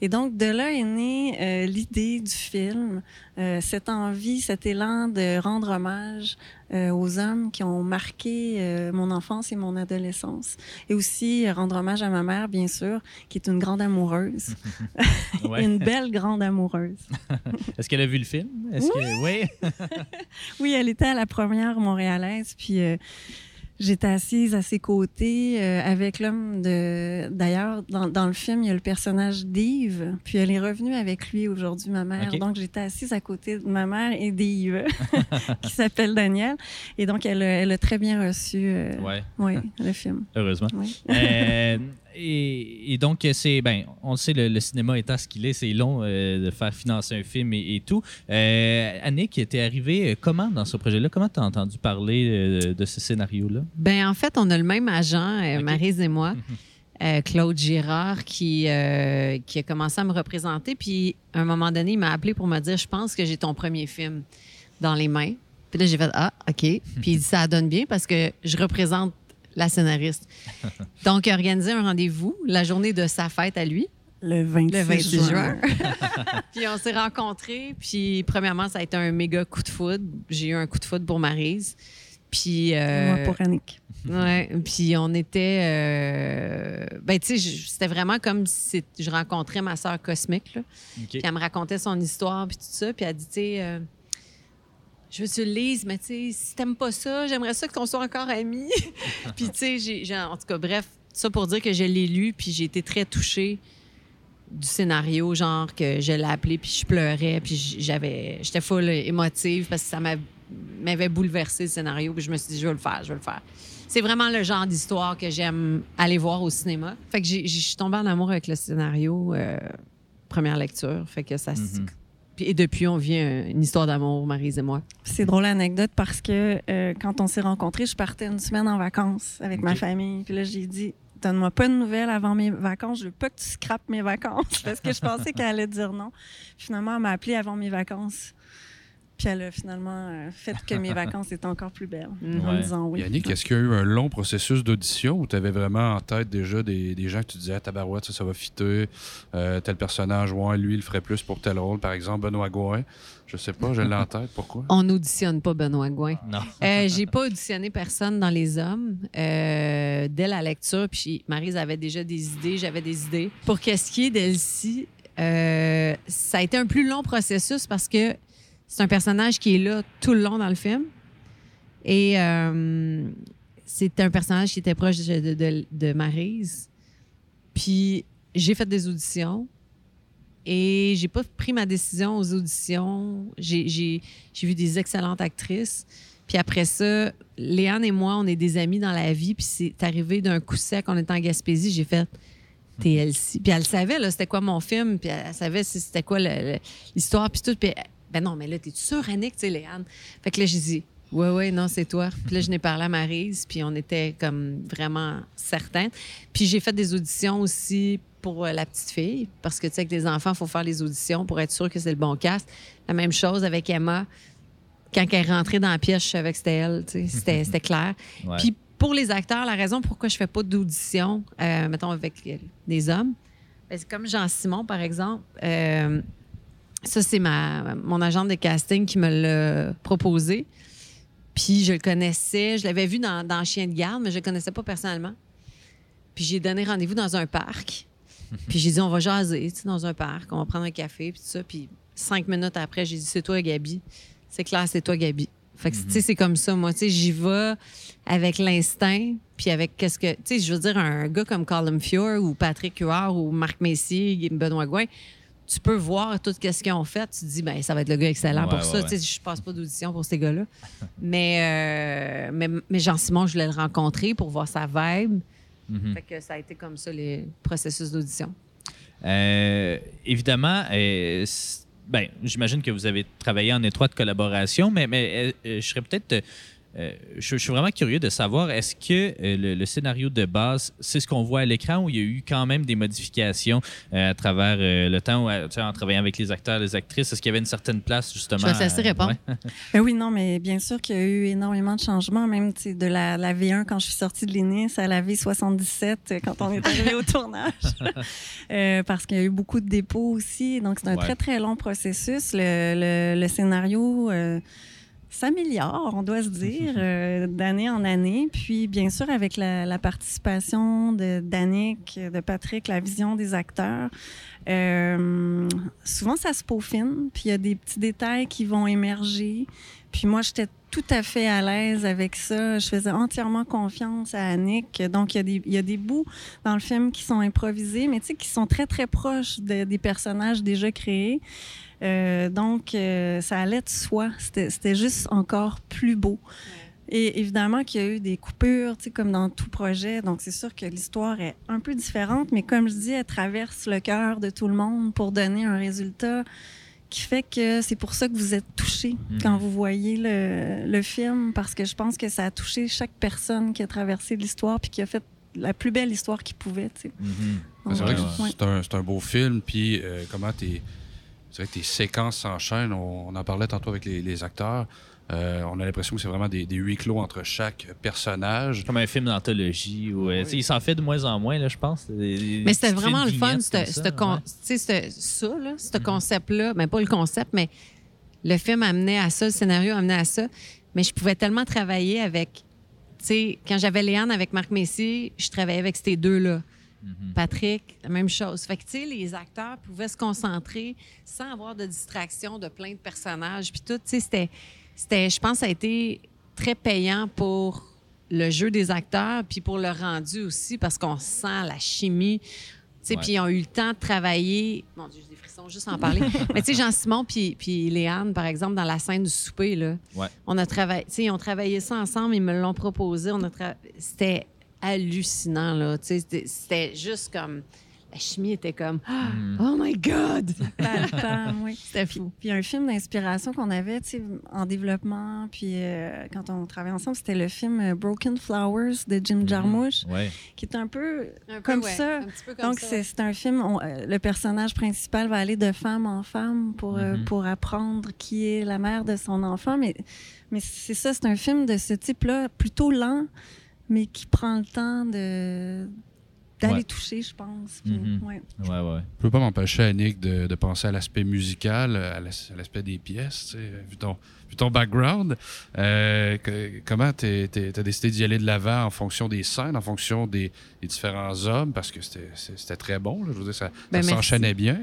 Speaker 5: Et donc, de là est née euh, l'idée du film, euh, cette envie, cet élan de rendre hommage euh, aux hommes qui ont marqué euh, mon enfance et mon adolescence. Et aussi euh, rendre hommage à ma mère, bien sûr, qui est une grande amoureuse, [LAUGHS]
Speaker 2: Ouais. [LAUGHS]
Speaker 5: une belle grande amoureuse. [LAUGHS]
Speaker 2: Est-ce qu'elle a vu le film? Que... Oui.
Speaker 5: Oui, elle était à la première montréalaise, puis j'étais assise à ses côtés euh, avec l'homme de. D'ailleurs, dans, dans le film, il y a le personnage d'Yves, puis elle est revenue avec lui aujourd'hui, ma mère. Donc, j'étais assise à côté de ma mère et d'Yves, [LAUGHS] qui s'appelle Daniel. Et donc, elle, a- elle a très bien reçu euh,
Speaker 2: Ouais,
Speaker 5: oui, le film.
Speaker 2: heureusement.
Speaker 5: Oui.
Speaker 2: Et, et donc, c'est, ben, on le sait, le, le cinéma étant ce qu'il est, c'est long euh, de faire financer un film et, et tout. Euh, Annick, t'es arrivée euh, comment dans ce projet-là? Comment t'as entendu parler euh, de ce scénario-là?
Speaker 4: Ben en fait, on a le même agent, euh,
Speaker 2: OK.
Speaker 4: Maryse et moi, euh, Claude Girard, qui, euh, qui a commencé à me représenter. Puis, à un moment donné, il m'a appelé pour me dire Je pense que j'ai ton premier film dans les mains. Puis là, j'ai fait Ah, OK. Puis il dit Ça donne bien parce que je représente la scénariste. [LAUGHS] Donc, il a organisé un rendez-vous la journée de sa fête à lui.
Speaker 5: Le 26,
Speaker 4: Le 26
Speaker 5: juin.
Speaker 4: juin. [LAUGHS] puis on s'est rencontrés. Puis premièrement, ça a été un méga coup de foudre. J'ai eu un coup de foudre pour Maryse. Puis. euh,
Speaker 5: Moi, pour Annick.
Speaker 4: ouais, puis on était. euh, ben, tu sais, c'était vraiment comme si je rencontrais ma sœur cosmique. Là.
Speaker 2: OK.
Speaker 4: Puis elle me racontait son histoire, puis tout ça. Puis elle dit, tu sais, euh, je veux que tu le lises, mais tu sais, si t'aimes pas ça, j'aimerais ça qu'on soit encore amis. [LAUGHS] puis tu sais, en tout cas, bref, ça pour dire que je l'ai lu, puis j'ai été très touchée du scénario, genre que je l'ai appelé, puis je pleurais, puis j'avais, j'étais full émotive parce que ça m'a- m'avait bouleversé le scénario, puis je me suis dit, je vais le faire, je vais le faire. C'est vraiment le genre d'histoire que j'aime aller voir au cinéma. Fait que je suis tombée en amour avec le scénario, euh, première lecture. Fait que ça.
Speaker 2: Mhm.
Speaker 4: Et depuis, on vit un- une histoire d'amour, Maryse et moi.
Speaker 5: C'est drôle l'anecdote parce que euh, quand on s'est rencontrés, je partais une semaine en vacances avec ma famille. Puis là, j'ai dit Donne-moi pas de nouvelles avant mes vacances. Je veux pas que tu scrapes mes vacances. [LAUGHS] Parce que je pensais qu'elle allait dire non. Finalement, elle m'a appelé avant mes vacances. Puis elle a finalement euh, fait que mes [LAUGHS] vacances étaient encore plus belles. En
Speaker 2: Ouais.
Speaker 5: disant oui.
Speaker 3: Yannick, est-ce qu'il y a eu un long processus d'audition où tu avais vraiment en tête déjà des, des gens que tu disais, ah, tabarouette, ça, ça va fitter, euh, tel personnage, ouais, lui, il le ferait plus pour tel rôle, par exemple, Benoît Gouin? Je sais pas, je l'ai en tête, pourquoi? [LAUGHS]
Speaker 4: On n'auditionne pas Benoît Gouin.
Speaker 2: Non.
Speaker 4: Euh, j'ai pas auditionné personne dans les hommes euh, dès la lecture. Puis Maryse avait déjà des idées, j'avais des idées. Pour qu'est-ce qui est d'Elsie, euh, ça a été un plus long processus parce que c'est un personnage qui est là tout le long dans le film. Et euh, c'est un personnage qui était proche de, de, Maryse. Puis j'ai fait des auditions. Et j'ai pas pris ma décision aux auditions. J'ai- vu des excellentes actrices. Puis après ça, Léane et moi, on est des amis dans la vie. Puis c'est arrivé d'un coup sec, on était en Gaspésie, j'ai fait TLC. Puis elle savait, là, c'était quoi mon film, puis elle savait si c'était quoi l'histoire, puis tout. Puis, ben non, mais là, t'es-tu sûre, Annick, tu sais, Léane? Fait que là, j'ai dit, ouais, ouais, non, c'est toi. Puis là, je n'ai parlé à Maryse, puis on était comme vraiment certains. Puis j'ai fait des auditions aussi pour euh, la petite fille, parce que, tu sais, avec les enfants, il faut faire les auditions pour être sûr que c'est le bon cast. La même chose avec Emma. Quand elle est rentrée dans la pièce, je savais que c'était elle, tu sais, c'était [LAUGHS] c'était clair.
Speaker 2: Ouais.
Speaker 4: Puis pour les acteurs, la raison pourquoi je fais pas d'audition, euh, mettons avec euh, des hommes, ben, c'est comme Jean-Simon, par exemple. Euh, ça, c'est ma, mon agent de casting qui me l'a proposé. Puis je le connaissais, je l'avais vu dans, dans Chien de garde, mais je le connaissais pas personnellement. Puis j'ai donné rendez-vous dans un parc. [LAUGHS] Puis j'ai dit, on va jaser, tu sais, dans un parc, on va prendre un café, puis tout ça. Puis cinq minutes après, j'ai dit, c'est toi, Gabi. C'est clair, c'est toi, Gabi. Fait que, tu sais, c'est comme ça, moi. Tu sais, j'y vais avec l'instinct, puis avec qu'est-ce que. Tu sais, je veux dire, un gars comme Colin Fior ou Patrick Huard ou Marc Messier, Benoît Gouin, tu peux voir tout ce qu'ils ont fait. Tu te dis, ben ça va être le gars excellent
Speaker 2: Ouais,
Speaker 4: pour
Speaker 2: ouais,
Speaker 4: ça.
Speaker 2: ouais.
Speaker 4: Je passe pas d'audition pour ces gars-là. [LAUGHS] mais, euh, mais, mais Jean-Simon, je voulais le rencontrer pour voir sa vibe.
Speaker 2: Mhm.
Speaker 4: Fait que ça a été comme ça, les processus d'audition.
Speaker 2: Euh, évidemment, euh, ben, j'imagine que vous avez travaillé en étroite collaboration, mais, mais je serais peut-être. Euh, je, je suis vraiment curieux de savoir, est-ce que euh, le, le scénario de base, c'est ce qu'on voit à l'écran ou il y a eu quand même des modifications euh, à travers euh, le temps, ou tu sais, en travaillant avec les acteurs, les actrices? Est-ce qu'il y avait une certaine place, justement?
Speaker 4: Je vais te laisser répondre.
Speaker 2: ouais?
Speaker 5: Ben [LAUGHS] oui, non, mais bien sûr qu'il y a eu énormément de changements, même de la, la V1 quand je suis sortie de l'INIS à la V77 euh, quand on est arrivé au tournage. [LAUGHS] Euh, parce qu'il y a eu beaucoup de dépôts aussi. Donc, c'est un
Speaker 2: Ouais.
Speaker 5: très, très long processus. Le, le- le scénario euh, s'améliore, on doit se dire, euh, d'année en année. Puis, bien sûr, avec la, participation de d'Annick, de Patrick, la vision des acteurs, euh, souvent, ça se peaufine, puis il y a des petits détails qui vont émerger. Puis moi, j'étais tout à fait à l'aise avec ça. Je faisais entièrement confiance à Annick. Donc, il y, a des, bouts dans le film qui sont improvisés, mais tu sais, qui sont très, très proches de- des personnages déjà créés. Euh, donc, euh, ça allait de soi. C'était juste encore plus beau. Et évidemment qu'il y a eu des coupures, tu sais, comme dans tout projet. Donc, c'est sûr que l'histoire est un peu différente, mais comme je dis, elle traverse le cœur de tout le monde pour donner un résultat qui fait que c'est pour ça que vous êtes touché
Speaker 2: Mhm.
Speaker 5: quand vous voyez le, le film, parce que je pense que ça a touché chaque personne qui a traversé l'histoire puis qui a fait la plus belle histoire qu'il pouvait, tu sais.
Speaker 2: Mhm.
Speaker 3: C'est vrai que
Speaker 5: ouais.
Speaker 3: c'est un, beau film, puis euh, comment tes, c'est vrai que tes séquences s'enchaînent. On, on en parlait tantôt avec les, les acteurs. Euh, on a l'impression que c'est vraiment des, des huis clos entre chaque personnage.
Speaker 2: Comme un film d'anthologie. Où, euh, tu sais, Il s'en fait de moins en moins, là, je pense. Des- des
Speaker 4: Mais c'était vraiment le fun,
Speaker 2: ça,
Speaker 4: con-
Speaker 2: ouais.
Speaker 4: ce- ça, là, ce
Speaker 2: Mhm.
Speaker 4: concept-là. Ben, pas le concept, mais le film amenait à ça, le scénario amenait à ça. Mais je pouvais tellement travailler avec. Tu sais, quand j'avais Léane avec Marc Messier, je travaillais avec ces deux-là.
Speaker 2: Mhm.
Speaker 4: Patrick, la même chose. Fait que, tu sais, les acteurs pouvaient se concentrer sans avoir de distraction de plein de personnages. Puis tout, tu sais, c'était, je pense, que ça a été très payant pour le jeu des acteurs, puis pour le rendu aussi, parce qu'on sent la chimie. Tu sais,
Speaker 2: Ouais.
Speaker 4: puis ils ont eu le temps de travailler. Mon Dieu, j'ai des frissons juste en parler. [LAUGHS] Mais tu sais, Jean-Simon puis, puis Léane, par exemple, dans la scène du souper, là,
Speaker 2: Ouais.
Speaker 4: on a travaillé, tu sais, ils ont travaillé ça ensemble, ils me l'ont proposé. On a tra- C'était hallucinant, là. Tu sais, c'était- juste comme. La chimie était comme. Ah, [GASPS]
Speaker 2: Mhm.
Speaker 4: Oh my God!
Speaker 5: Oui. [LAUGHS]
Speaker 4: C'était fou.
Speaker 5: Puis un film d'inspiration qu'on avait tu sais, en développement, puis euh, quand on travaillait ensemble, c'était le film euh, Broken Flowers de Jim Jarmusch,
Speaker 2: Ouais.
Speaker 5: qui est un peu
Speaker 4: Un peu,
Speaker 5: Comme
Speaker 4: ouais,
Speaker 5: ça.
Speaker 4: un petit peu comme
Speaker 5: Donc, c'est un film, on- euh, le personnage principal va aller de femme en femme pour, euh,
Speaker 2: Mhm.
Speaker 5: pour apprendre qui est la mère de son enfant. Mais, mais c'est ça, c'est un film de ce type-là, plutôt lent, mais qui prend le temps de d'aller
Speaker 2: Ouais.
Speaker 5: toucher, je pense. Puis,
Speaker 2: Mhm.
Speaker 5: ouais.
Speaker 2: Ouais, ouais.
Speaker 3: Je peux pas m'empêcher, Annick, de, de penser à l'aspect musical, à l'as- à l'aspect des pièces, tu sais, vu ton, vu ton background. Euh, que- comment tu as décidé d'y aller de l'avant en fonction des scènes, en fonction des, des différents hommes, parce que c'était- très bon. là. je veux dire, ça,
Speaker 4: Ben,
Speaker 3: s'enchaînait bien.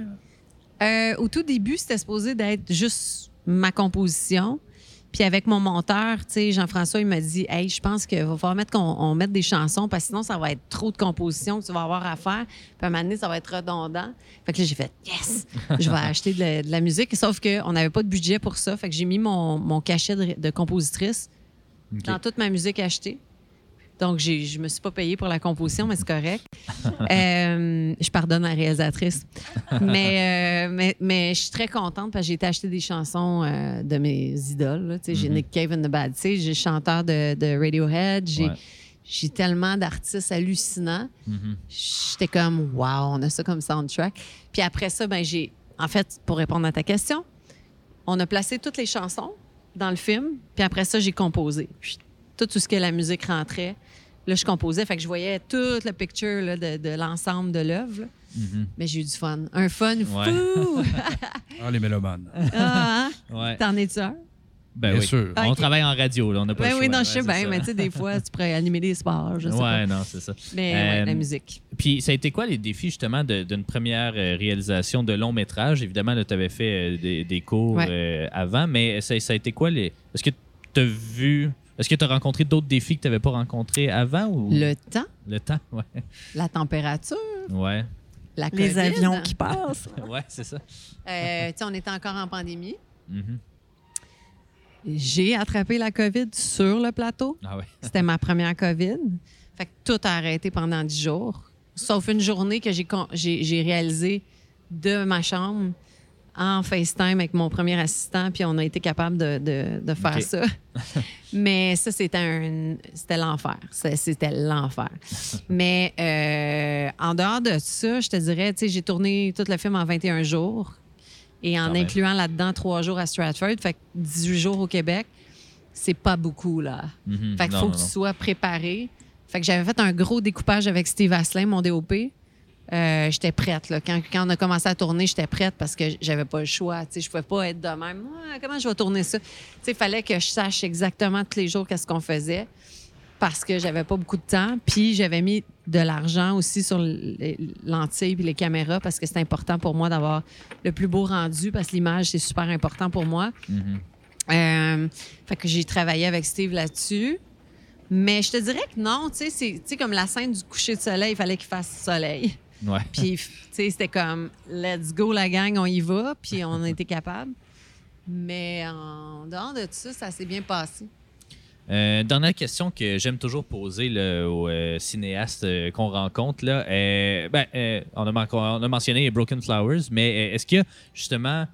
Speaker 4: Euh, au tout début, c'était supposé d'être juste ma composition. Puis avec mon monteur, tu sais, Jean-François, il m'a dit Hey, je pense qu'il va falloir mettre qu'on on mette des chansons parce que sinon, ça va être trop de compositions que tu vas avoir à faire. Puis à un moment donné, ça va être redondant. Fait que là, j'ai fait Yes! Je vais [LAUGHS] acheter de la, de la musique. Sauf qu'on n'avait pas de budget pour ça. Fait que j'ai mis mon, mon cachet de, de compositrice dans toute ma musique achetée. Donc, j'ai- je me suis pas payée pour la composition, mais c'est correct. [LAUGHS] Euh, je pardonne la réalisatrice. mais, euh, mais, mais je suis très contente parce que j'ai été acheter des chansons euh, de mes idoles. J'ai
Speaker 2: Mhm.
Speaker 4: Nick Cave and the Bad Seeds, j'ai chanteur de, de Radiohead, j'ai
Speaker 2: Ouais.
Speaker 4: j'ai tellement d'artistes hallucinants.
Speaker 2: Mhm.
Speaker 4: J'étais comme, wow, on a ça comme soundtrack. Puis après ça, ben j'ai, en fait, pour répondre à ta question, on a placé toutes les chansons dans le film. Puis après ça, j'ai composé. Puis tout ce que la musique rentrait, là, je composais. Fait que je voyais toute le picture là, de, de l'ensemble de l'œuvre.
Speaker 2: Mhm.
Speaker 4: Mais j'ai eu du fun. Un fun
Speaker 2: Ouais.
Speaker 4: fou! [LAUGHS]
Speaker 3: Ah, les mélomanes.
Speaker 4: ah, hein?
Speaker 2: Ouais.
Speaker 4: T'en es-tu un?
Speaker 2: Ben
Speaker 3: Bien
Speaker 2: oui.
Speaker 3: sûr.
Speaker 2: On travaille en radio, là. On n'a pas
Speaker 4: Ben
Speaker 2: le
Speaker 4: oui, non, je sais
Speaker 2: Ouais,
Speaker 4: bien,
Speaker 2: ça.
Speaker 4: mais tu sais, des fois, tu pourrais animer des sports, je sais pas.
Speaker 2: Ouais, non, c'est ça.
Speaker 4: Mais
Speaker 2: Euh,
Speaker 4: ouais, la musique.
Speaker 2: Puis, ça a été quoi les défis, justement, de- d'une première euh, réalisation de long métrage? Évidemment, tu avais fait euh, des, des cours
Speaker 4: Ouais.
Speaker 2: euh, avant, mais ça, ça a été quoi les. Est-ce que tu as vu. Est-ce que tu as rencontré d'autres défis que tu n'avais pas rencontrés avant ou?
Speaker 4: Le temps,
Speaker 2: le temps? Ouais.
Speaker 4: la température,
Speaker 2: Ouais.
Speaker 4: la
Speaker 5: Les avions qui [LAUGHS] passent.
Speaker 2: Ouais, c'est ça.
Speaker 4: Euh, tu sais, on était encore en pandémie.
Speaker 2: Mhm.
Speaker 4: J'ai attrapé la COVID sur le plateau.
Speaker 2: Ah ouais. [LAUGHS]
Speaker 4: C'était ma première COVID. Fait que tout a arrêté pendant 10 jours. Sauf une journée que j'ai con- j'ai j'ai réalisé de ma chambre en FaceTime avec mon premier assistant, puis on a été capable de, de- de faire ça. [LAUGHS] Mais ça, c'était un, c'était l'enfer. C'était l'enfer. Mais euh, en dehors de ça, je te dirais, tu sais, j'ai tourné tout le film en 21 jours et en
Speaker 2: Quand
Speaker 4: incluant là-dedans trois jours à Stratford, fait que 18 jours au Québec, c'est pas beaucoup, là.
Speaker 2: Mhm.
Speaker 4: Fait qu'il faut
Speaker 2: non,
Speaker 4: que tu sois préparé. Fait que j'avais fait un gros découpage avec Steve Asselin, mon DOP. Euh, j'étais prête. Là. Quand, quand on a commencé à tourner, j'étais prête parce que j'avais pas le choix. Je pouvais pas être de même. Comment je vais tourner ça? Il fallait que je sache exactement tous les jours qu'est-ce qu'on faisait parce que j'avais pas beaucoup de temps. Puis j'avais mis de l'argent aussi sur les lentilles et les caméras parce que c'est important pour moi d'avoir le plus beau rendu parce que l'image, c'est super important pour moi.
Speaker 2: Mhm.
Speaker 4: Euh, fait que j'ai travaillé avec Steve là-dessus. Mais je te dirais que non, tu sais, c'est comme la scène du coucher de soleil, il fallait qu'il fasse soleil.
Speaker 2: Ouais.
Speaker 4: Puis, tu sais, c'était comme, let's go la gang, on y va, puis on a été capable. Mais en dehors de ça, ça s'est bien passé.
Speaker 2: Euh, dernière question que j'aime toujours poser là, aux euh, cinéastes euh, qu'on rencontre. Là, Euh, ben, on, a, man- on a mentionné Broken Flowers, mais est-ce qu'il y a justement.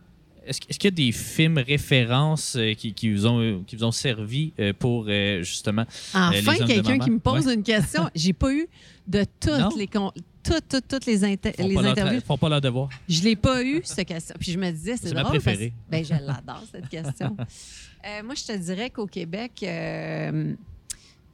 Speaker 2: Est-ce est-ce qu'il y a des films références qui, qui vous ont, qui vous ont servi pour justement.
Speaker 4: Enfin, quelqu'un qui me pose une question. [LAUGHS] J'ai pas eu de
Speaker 2: Non?
Speaker 4: toutes les, toutes, toutes, toutes les, inter-
Speaker 2: Font
Speaker 4: les
Speaker 2: pas, leur,
Speaker 4: interviews.
Speaker 2: tra- font pas leur devoir.
Speaker 4: Je l'ai pas eu, cette question. Puis je me disais, c'est
Speaker 2: C'est ma
Speaker 4: drôle.
Speaker 2: préférée.
Speaker 4: Parce... Ben, je l'adore, cette question. [LAUGHS] Euh, moi, je te dirais qu'au Québec, euh,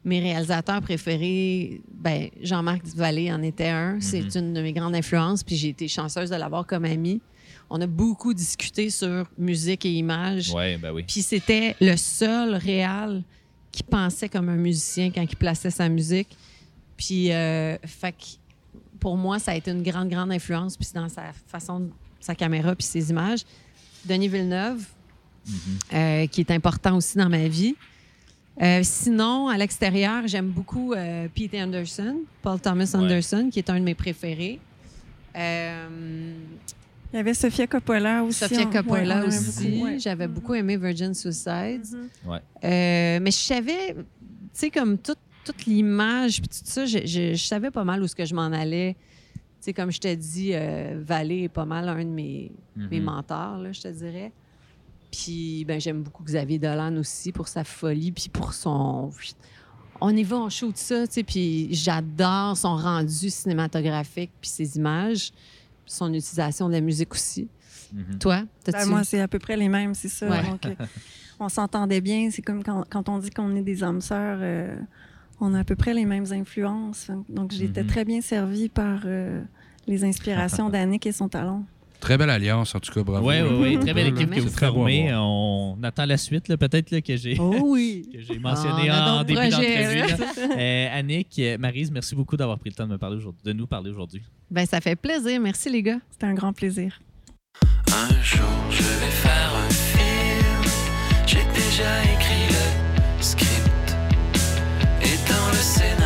Speaker 4: mes réalisateurs préférés, ben, Jean-Marc Vallée en était un. C'est
Speaker 2: Mhm.
Speaker 4: une de mes grandes influences. Puis j'ai été chanceuse de l'avoir comme ami. On a beaucoup discuté sur musique et images.
Speaker 2: Ouais, ben oui.
Speaker 4: Puis c'était le seul réal qui pensait comme un musicien quand il plaçait sa musique. Puis, euh, fait pour moi, ça a été une grande, grande influence. Puis c'est dans sa façon, de- sa caméra puis ses images. Denis Villeneuve, euh, qui est important aussi dans ma vie. Euh, sinon, à l'extérieur, j'aime beaucoup euh, Pete Anderson, Paul Thomas
Speaker 2: Ouais.
Speaker 4: Anderson, qui est un de mes préférés. Euh,
Speaker 5: Il y avait Sofia Coppola aussi.
Speaker 4: Sofia
Speaker 5: on-
Speaker 4: Coppola
Speaker 5: ouais,
Speaker 4: aussi.
Speaker 5: ouais.
Speaker 4: J'avais beaucoup aimé Virgin Suicides.
Speaker 2: Ouais.
Speaker 4: Euh, mais je savais, tu sais, comme toute, toute l'image, puis tout ça, je, je- je savais pas mal où ce que je m'en allais. Tu sais, comme je t'ai dit, euh, Vallée est pas mal un de mes, mes
Speaker 2: Mhm.
Speaker 4: mentors, là, je te dirais. Puis, ben, j'aime beaucoup Xavier Dolan aussi pour sa folie, puis pour son. On y va, on shoot ça, tu sais, puis j'adore son rendu cinématographique, puis ses images, puis son utilisation de la musique aussi.
Speaker 2: Mhm.
Speaker 4: Toi,
Speaker 5: Ben,
Speaker 4: t'as-tu-
Speaker 5: moi, c'est à peu près les mêmes, c'est ça.
Speaker 4: Ouais.
Speaker 5: Donc, euh, [LAUGHS] on s'entendait bien. C'est comme quand, quand on dit qu'on est des âmes sœurs, euh, on a à peu près les mêmes influences. Donc, j'étais
Speaker 2: Mhm.
Speaker 5: très bien servie par euh, les inspirations [LAUGHS] d'Annick et son talent.
Speaker 3: Très belle alliance, en tout cas, bravo.
Speaker 2: Oui, oui, oui. Très belle équipe que vous formez. On attend la suite, peut-être que j'ai
Speaker 4: Oh oui! [LAUGHS]
Speaker 2: que j'ai mentionné
Speaker 4: Ah,
Speaker 2: en début d'entrevue. Euh, Annick, euh, Maryse, merci beaucoup d'avoir pris le temps de, me parler aujourd'hui- de nous parler aujourd'hui.
Speaker 4: Ben, ça fait plaisir. Merci, les gars.
Speaker 5: C'était un grand plaisir.
Speaker 1: Un jour je vais faire un film. J'ai déjà écrit Et dans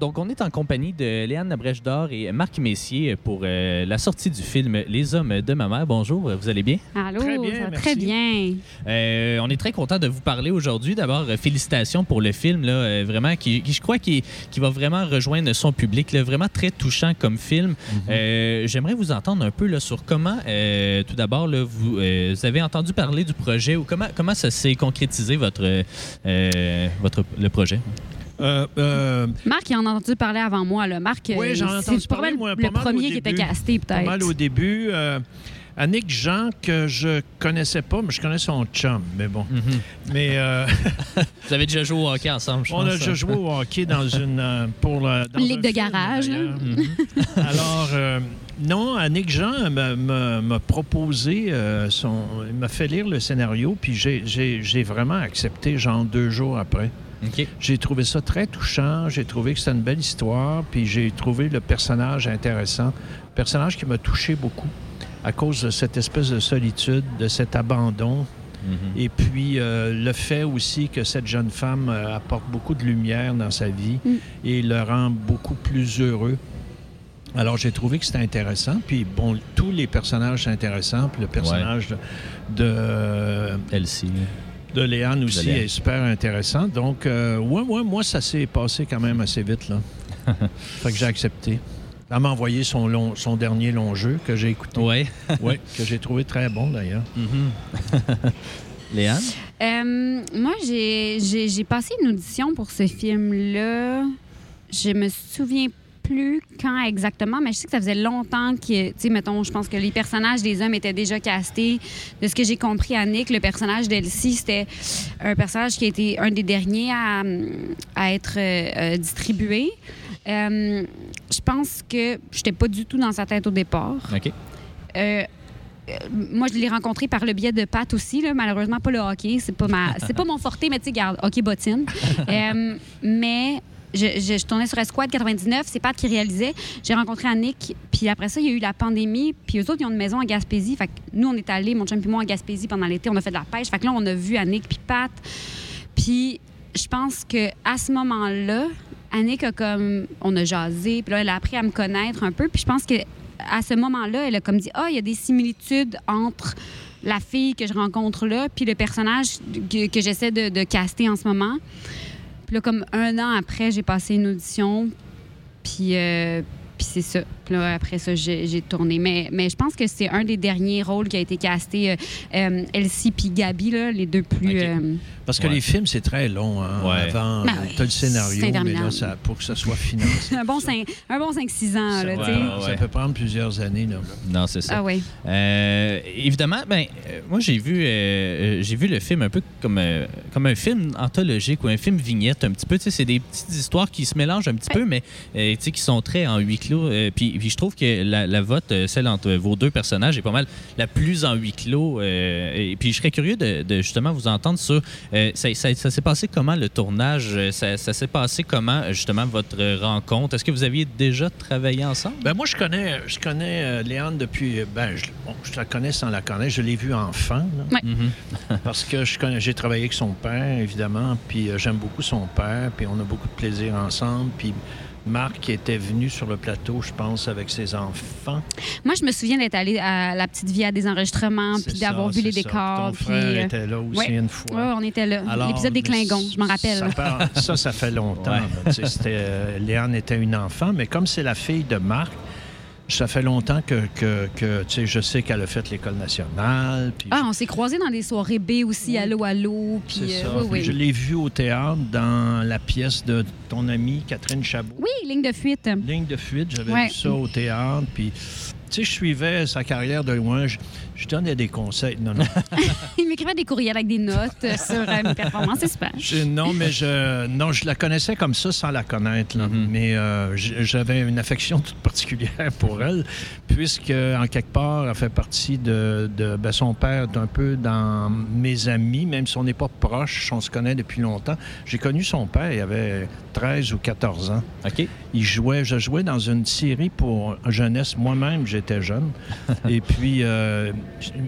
Speaker 2: Donc, on est en compagnie de Léane Labrèche d'Or et Marc Messier pour euh, la sortie du film Les Hommes de ma mère. Bonjour, vous allez bien?
Speaker 6: Allô,
Speaker 7: Très bien,
Speaker 6: ça va
Speaker 7: merci.
Speaker 6: très bien.
Speaker 2: Euh, on est très content de vous parler aujourd'hui. D'abord, euh, félicitations pour le film, là, euh, vraiment, qui, qui, je crois, qui, qui va vraiment rejoindre son public, là, vraiment très touchant comme film. Euh, J'aimerais vous entendre un peu là, sur comment, euh, tout d'abord, vous, euh, vous avez entendu parler du projet ou comment, comment ça s'est concrétisé, votre, euh, votre, le projet?
Speaker 7: Euh, euh,
Speaker 6: Marc, il en a entendu parler avant moi. Là. Marc,
Speaker 7: Oui,
Speaker 6: euh,
Speaker 7: j'en ai entendu
Speaker 6: c'est pas
Speaker 7: parler,
Speaker 6: mal
Speaker 7: moi,
Speaker 6: le
Speaker 7: pas mal au
Speaker 6: premier qui était
Speaker 7: début.
Speaker 6: casté,
Speaker 7: pas
Speaker 6: peut-être.
Speaker 7: mal au début. Euh, Annick Jean, que je connaissais pas, mais je connais son chum, mais bon. Mais euh, [LAUGHS]
Speaker 2: Vous avez déjà joué au hockey ensemble, je
Speaker 7: on
Speaker 2: pense.
Speaker 7: a déjà joué au hockey dans une euh, pour le- dans
Speaker 6: Une ligue
Speaker 7: un
Speaker 6: de
Speaker 7: film,
Speaker 6: garage.
Speaker 2: Mhm. [LAUGHS]
Speaker 7: Alors, euh, non, Annick Jean m'a- proposé, euh, son, il m'a fait lire le scénario, puis j'ai vraiment accepté, genre deux jours après. J'ai trouvé ça très touchant, j'ai trouvé que c'était une belle histoire, puis j'ai trouvé le personnage intéressant, personnage qui m'a touché beaucoup à cause de cette espèce de solitude, de cet abandon,
Speaker 2: Mhm.
Speaker 7: et puis euh, le fait aussi que cette jeune femme euh, apporte beaucoup de lumière dans sa vie
Speaker 6: Mm.
Speaker 7: et le rend beaucoup plus heureux. Alors j'ai trouvé que c'était intéressant. Puis bon, tous les personnages sont intéressants. Puis le personnage de, de,
Speaker 2: Elsie.
Speaker 7: De Léane aussi
Speaker 2: Léane.
Speaker 7: est super intéressant. Donc euh, ouais, ouais, moi ça s'est passé quand même assez vite là. [LAUGHS] fait que j'ai accepté. Elle m'a envoyé son, long, son dernier long jeu que j'ai écouté.
Speaker 2: Ouais. [LAUGHS]
Speaker 7: Ouais, que j'ai trouvé très bon d'ailleurs.
Speaker 2: Mhm. [LAUGHS] Léane?
Speaker 6: Euh, moi, j'ai- passé une audition pour ce film-là. Je me souviens plus quand exactement, mais je sais que ça faisait longtemps que, tu sais, mettons, je pense que les personnages des hommes étaient déjà castés. De ce que j'ai compris, Annick, le personnage d'Elsie, c'était un personnage qui a été un des derniers à, à être euh, euh, distribué. Euh, je pense que j'étais pas du tout dans sa tête au départ.
Speaker 2: OK.
Speaker 6: Euh, moi, je l'ai rencontré par le biais de Pat aussi. Là. Malheureusement, pas le hockey. C'est pas ma, c'est pas mon forté, mais tu sais, garde, hockey bottine. [LAUGHS] Euh, mais je, tournais sur Esquad 99. C'est Pat qui réalisait. J'ai rencontré Annick. Puis après ça, il y a eu la pandémie. Puis eux autres, ils ont une maison à Gaspésie. Fait que nous, on est allés, mon chum et moi, en Gaspésie pendant l'été. On a fait de la pêche. Fait que là, on a vu Annick puis Pat. Puis je pense que à ce moment-là, Annick a comme on a jasé, puis là elle a appris à me connaître un peu, puis je pense que à ce moment-là, elle a comme dit ah il y a des similitudes entre la fille que je rencontre là, puis le personnage que, j'essaie de caster en ce moment. Puis là comme un an après, j'ai passé une audition, puis euh, puis c'est ça. Puis là, après ça, j'ai j'ai tourné. Mais, mais je pense que c'est un des derniers rôles qui a été casté. euh, euh, Elsie puis Gabi, là, les deux plus... Euh,
Speaker 7: Parce que
Speaker 2: Ouais.
Speaker 7: les films, c'est très long. Hein,
Speaker 2: Ouais.
Speaker 7: Avant,
Speaker 6: Ben oui,
Speaker 7: t'as le
Speaker 6: c'est
Speaker 7: scénario, mais
Speaker 6: interminable.
Speaker 7: là, ça, pour que ça soit financé, [LAUGHS]
Speaker 6: un bon 5 un bon 5-6 ans,
Speaker 7: ça,
Speaker 6: là, tu
Speaker 2: ouais.
Speaker 7: ça peut prendre plusieurs années. Là.
Speaker 2: Non, c'est ça.
Speaker 6: Ah oui.
Speaker 2: Euh, évidemment, ben, moi j'ai vu, j'ai vu le film un peu comme, euh, comme un film anthologique ou un film vignette un petit peu. Tu c'est des petites histoires qui se mélangent un petit peu, mais euh, tu qui sont très en huis clos. Euh, puis, puis je trouve que la, la vote, euh, celle entre vos deux personnages, est pas mal la plus en huis clos. euh, et puis je serais curieux de, de justement vous entendre sur euh, ça, ça- ça s'est passé comment le tournage, ça, ça s'est passé comment justement votre rencontre? Est-ce que vous aviez déjà travaillé ensemble?
Speaker 7: Ben, moi, je connais, je connais Léane depuis. Ben, je, bon, je la connais sans la connaître. Je l'ai vue enfant. là,
Speaker 6: Ouais.
Speaker 2: Mhm. [LAUGHS]
Speaker 7: Parce que je connais- j'ai travaillé avec son père, évidemment. Puis j'aime beaucoup son père. Puis on a beaucoup de plaisir ensemble. Puis Marc était venu sur le plateau, je pense, avec ses enfants.
Speaker 6: Moi, je me souviens d'être allée à la petite vie à des enregistrements, puis d'avoir vu les
Speaker 7: ça.
Speaker 6: décors.
Speaker 7: Ton frère
Speaker 6: euh,
Speaker 7: était là aussi
Speaker 6: ouais.
Speaker 7: une fois.
Speaker 6: on était là.
Speaker 7: Alors,
Speaker 6: L'épisode des Klingons, je m'en rappelle.
Speaker 7: Ça, part- ça, ça fait longtemps.
Speaker 2: Ouais.
Speaker 7: euh, Léane était une enfant, mais comme c'est la fille de Marc, ça fait longtemps que, que, que, tu sais, je sais qu'elle a fait l'école nationale. puis
Speaker 6: Ah, on s'est croisés dans des soirées B aussi,
Speaker 7: Oui.
Speaker 6: allô, allô. Puis, euh,
Speaker 7: ça.
Speaker 6: oui,
Speaker 7: Puis Je
Speaker 6: oui.
Speaker 7: l'ai vue au théâtre dans la pièce de ton amie Catherine Chabot.
Speaker 6: Oui, ligne de fuite.
Speaker 7: Ligne de fuite, j'avais
Speaker 6: Ouais.
Speaker 7: vu ça au théâtre. Puis, tu sais, je suivais sa carrière de loin. Je, je donnais des conseils. Non, non. [LAUGHS]
Speaker 6: Il m'écrivait des courriels avec des notes sur euh, mes performances. C'est super.
Speaker 7: Je- non, mais je, non, je la connaissais comme ça sans la connaître. là.
Speaker 2: Mhm.
Speaker 7: Mais euh, j'avais une affection toute particulière pour elle, puisque en quelque part, elle fait partie de. de- ben, son père est un peu dans mes amis, même si on n'est pas proches, on se connaît depuis longtemps. J'ai connu son père, il avait 13 ou 14 ans.
Speaker 2: OK.
Speaker 7: Il jouait, je jouais dans une série pour jeunesse. Moi-même, j'étais jeune. [LAUGHS] Et puis, euh,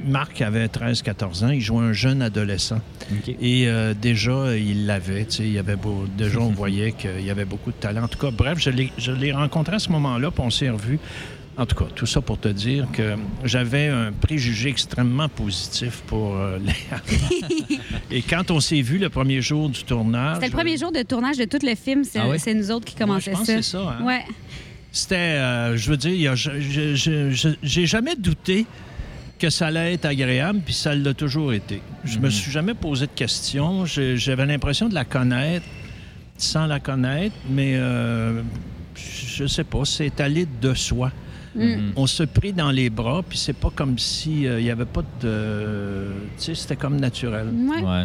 Speaker 7: Marc avait 13-14 ans. Il jouait un jeune adolescent. Et euh, déjà, il l'avait. Il y avait beau- déjà, on voyait qu'il y avait beaucoup de talent. En tout cas, bref, je l'ai rencontré à ce moment-là, puis on s'est revus. En tout cas, tout ça pour te dire que j'avais un préjugé extrêmement positif pour euh, [LAUGHS] Léa. Et quand on s'est vu le premier jour du tournage...
Speaker 6: C'était le premier jour de tournage de tout le film. C'est
Speaker 2: Ah oui?
Speaker 6: nous autres qui
Speaker 7: Ouais, je
Speaker 6: commençaient
Speaker 7: pense
Speaker 6: ça.
Speaker 7: c'est ça. hein?
Speaker 6: Ouais.
Speaker 7: C'était, euh, je veux dire, j'ai jamais douté que ça allait être agréable, puis ça l'a toujours été. Je me suis jamais posé de questions. J'avais l'impression de la connaître sans la connaître, mais euh, je sais pas, c'est allé de soi.
Speaker 6: Mm.
Speaker 7: On se prit dans les bras, puis c'est pas comme si il y avait pas de, tu sais, c'était comme naturel.
Speaker 6: Ouais,
Speaker 2: Ouais.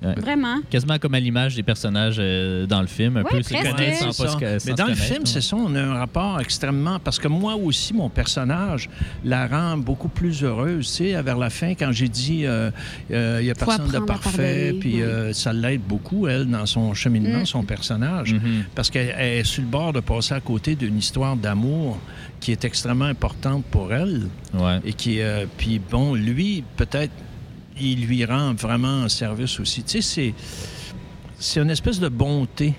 Speaker 6: Vraiment.
Speaker 2: Quasiment comme à l'image des personnages euh, dans le film, un
Speaker 6: Ouais,
Speaker 2: peu se connaître sans
Speaker 7: C'est
Speaker 2: pas
Speaker 7: ça.
Speaker 2: se, sans
Speaker 7: Mais
Speaker 2: se
Speaker 7: dans le film, c'est ça, on a un rapport extrêmement... Parce que moi aussi, mon personnage la rend beaucoup plus heureuse. Tu sais, vers la fin, quand j'ai dit euh, euh, il n'y a personne de parfait, puis euh, ça l'aide beaucoup, elle, dans son cheminement,
Speaker 6: Mm.
Speaker 7: son personnage.
Speaker 2: Mhm.
Speaker 7: Parce qu'elle elle est sur le bord de passer à côté d'une histoire d'amour qui est extrêmement importante pour elle.
Speaker 2: Ouais.
Speaker 7: Et qui, euh, puis bon, lui, peut-être, il lui rend vraiment un service aussi. Tu sais, c'est, c'est une espèce de bonté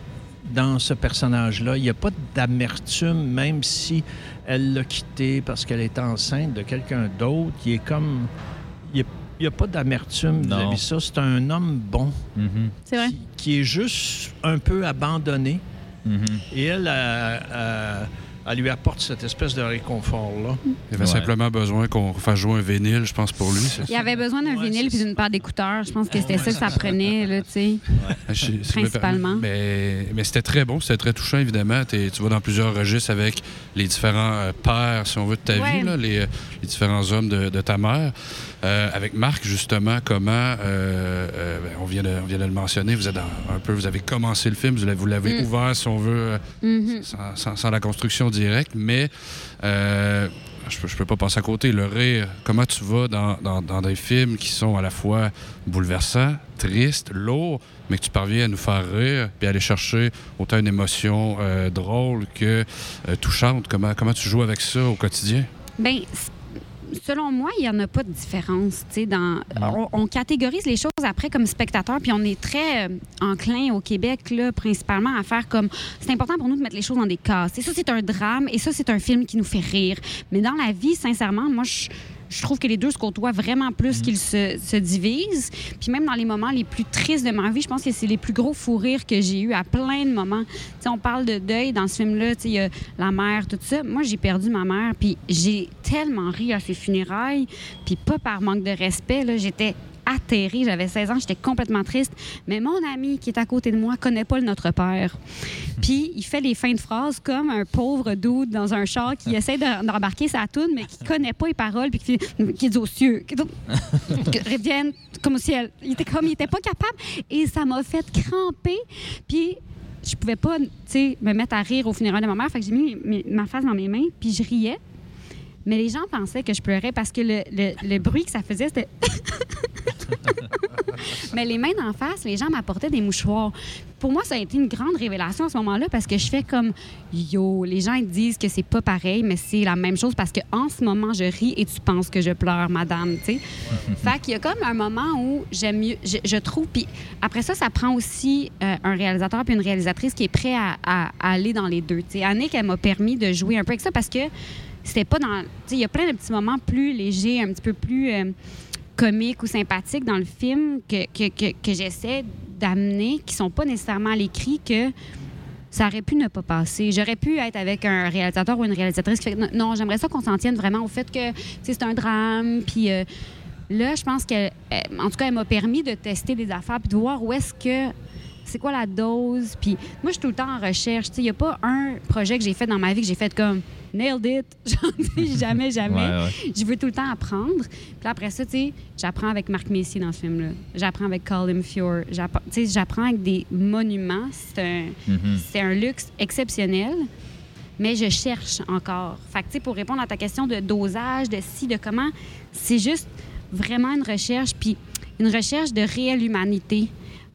Speaker 7: dans ce personnage-là. Il n'y a pas d'amertume, même si elle l'a quitté parce qu'elle est enceinte de quelqu'un d'autre. Il est comme... Il n'y a, pas d'amertume vis-à-vis de ça. C'est un homme bon
Speaker 2: Mhm.
Speaker 6: C'est vrai.
Speaker 7: qui, qui est juste un peu abandonné.
Speaker 2: Mhm.
Speaker 7: Et elle- elle lui apporte cette espèce de réconfort-là.
Speaker 3: Il avait
Speaker 2: Ouais.
Speaker 3: simplement besoin qu'on fasse jouer un vinyle, je pense, pour lui.
Speaker 6: Il
Speaker 3: ça.
Speaker 6: avait besoin d'un
Speaker 7: Ouais,
Speaker 6: vinyle puis d'une paire d'écouteurs. Je pense que c'était ça que ça prenait, là, tu sais. Principalement.
Speaker 3: Mais, mais c'était très bon, c'était très touchant, évidemment. Tu vas dans plusieurs registres avec les différents euh, pères, si on veut, de ta
Speaker 6: Ouais.
Speaker 3: vie, là, les, euh, les différents hommes de, de ta mère. Euh, avec Marc, justement, comment, euh, euh, ben, on, vient de, on vient de le mentionner, vous êtes un peu, vous avez commencé le film, vous l'avez,
Speaker 6: Mm.
Speaker 3: ouvert, si on veut,
Speaker 6: Mhm.
Speaker 3: sans, sans- sans la construction directe, mais je peux, je peux pas passer à côté. Le rire, comment tu vas dans, dans- dans des films qui sont à la fois bouleversants, tristes, lourds, mais que tu parviens à nous faire rire, puis aller chercher autant une émotion euh, drôle que euh, touchante? Comment, comment tu joues avec ça au quotidien?
Speaker 6: Ben, selon moi, il n'y en a pas de différence. Dans, on, on catégorise les choses après comme spectateur, puis on est très euh, enclin au Québec, là, principalement, à faire comme. C'est important pour nous de mettre les choses dans des cases. Et ça, c'est un drame, et ça, c'est un film qui nous fait rire. Mais dans la vie, sincèrement, moi, je. Je trouve que les deux se côtoient vraiment plus qu'ils se, se divisent. Puis même dans les moments les plus tristes de ma vie, je pense que c'est les plus gros fous rires que j'ai eu à plein de moments. Tu sais, on parle de deuil dans ce film-là. Tu sais, il y a la mère, tout ça. Moi, j'ai perdu ma mère, puis j'ai tellement ri à ses funérailles, puis pas par manque de respect. là, J'étais J'avais 16 ans, j'étais complètement triste. Mais mon ami qui est à côté de moi connaît pas le Notre Père. Puis il fait les fins de phrases comme un pauvre dude dans un char qui essaie de- d'embarquer sa toune, mais qui connaît pas les paroles, puis qui, qui dit aux cieux, qui [LAUGHS] que revienne comme au ciel. Il était comme, il était pas capable. Et ça m'a fait cramper. Puis je pouvais pas, tu sais, me mettre à rire au funérail de ma mère. Fait que j'ai mis ma face dans mes mains, puis je riais. Mais les gens pensaient que je pleurais parce que le, le- le bruit que ça faisait, c'était. [LAUGHS] [LAUGHS] Mais les mains d'en face, les gens m'apportaient des mouchoirs. Pour moi, ça a été une grande révélation à ce moment-là parce que je fais comme yo, les gens ils disent que c'est pas pareil, mais c'est la même chose parce que en ce moment je ris et tu penses que je pleure, madame, tu sais. [LAUGHS] fait qu'il y a comme un moment où j'aime mieux, je, je trouve, puis après ça, ça prend aussi euh, un réalisateur puis une réalisatrice qui est prêt à, à- à aller dans les deux. Tu sais, Annick, elle m'a permis de jouer un peu avec ça parce que c'était pas dans, tu sais, il y a plein de petits moments plus légers, un petit peu plus euh, comiques ou sympathiques dans le film que, que, que, j'essaie d'amener, qui sont pas nécessairement à l'écrit, que ça aurait pu ne pas passer. J'aurais pu être avec un réalisateur ou une réalisatrice qui fait non, j'aimerais ça qu'on s'en tienne vraiment au fait que c'est un drame, puis euh, là, je pense que, euh, en tout cas, elle m'a permis de tester des affaires puis de voir où est-ce que c'est quoi la dose. Puis moi, je suis tout le temps en recherche. Il n'y a pas un projet que j'ai fait dans ma vie que j'ai fait comme nailed it. [LAUGHS] Sais, jamais, jamais.
Speaker 2: Ouais, ouais.
Speaker 6: Je veux tout le temps apprendre. Puis après ça, tu sais, j'apprends avec Marc Messier dans ce film-là. J'apprends avec Colin Fjord. J'apprends, tu sais, j'apprends avec des monuments. C'est un,
Speaker 2: Mhm.
Speaker 6: c'est un luxe exceptionnel. Mais je cherche encore. Fait que, tu sais, pour répondre à ta question de dosage, de si, de comment, c'est juste vraiment une recherche, puis une recherche de réelle humanité.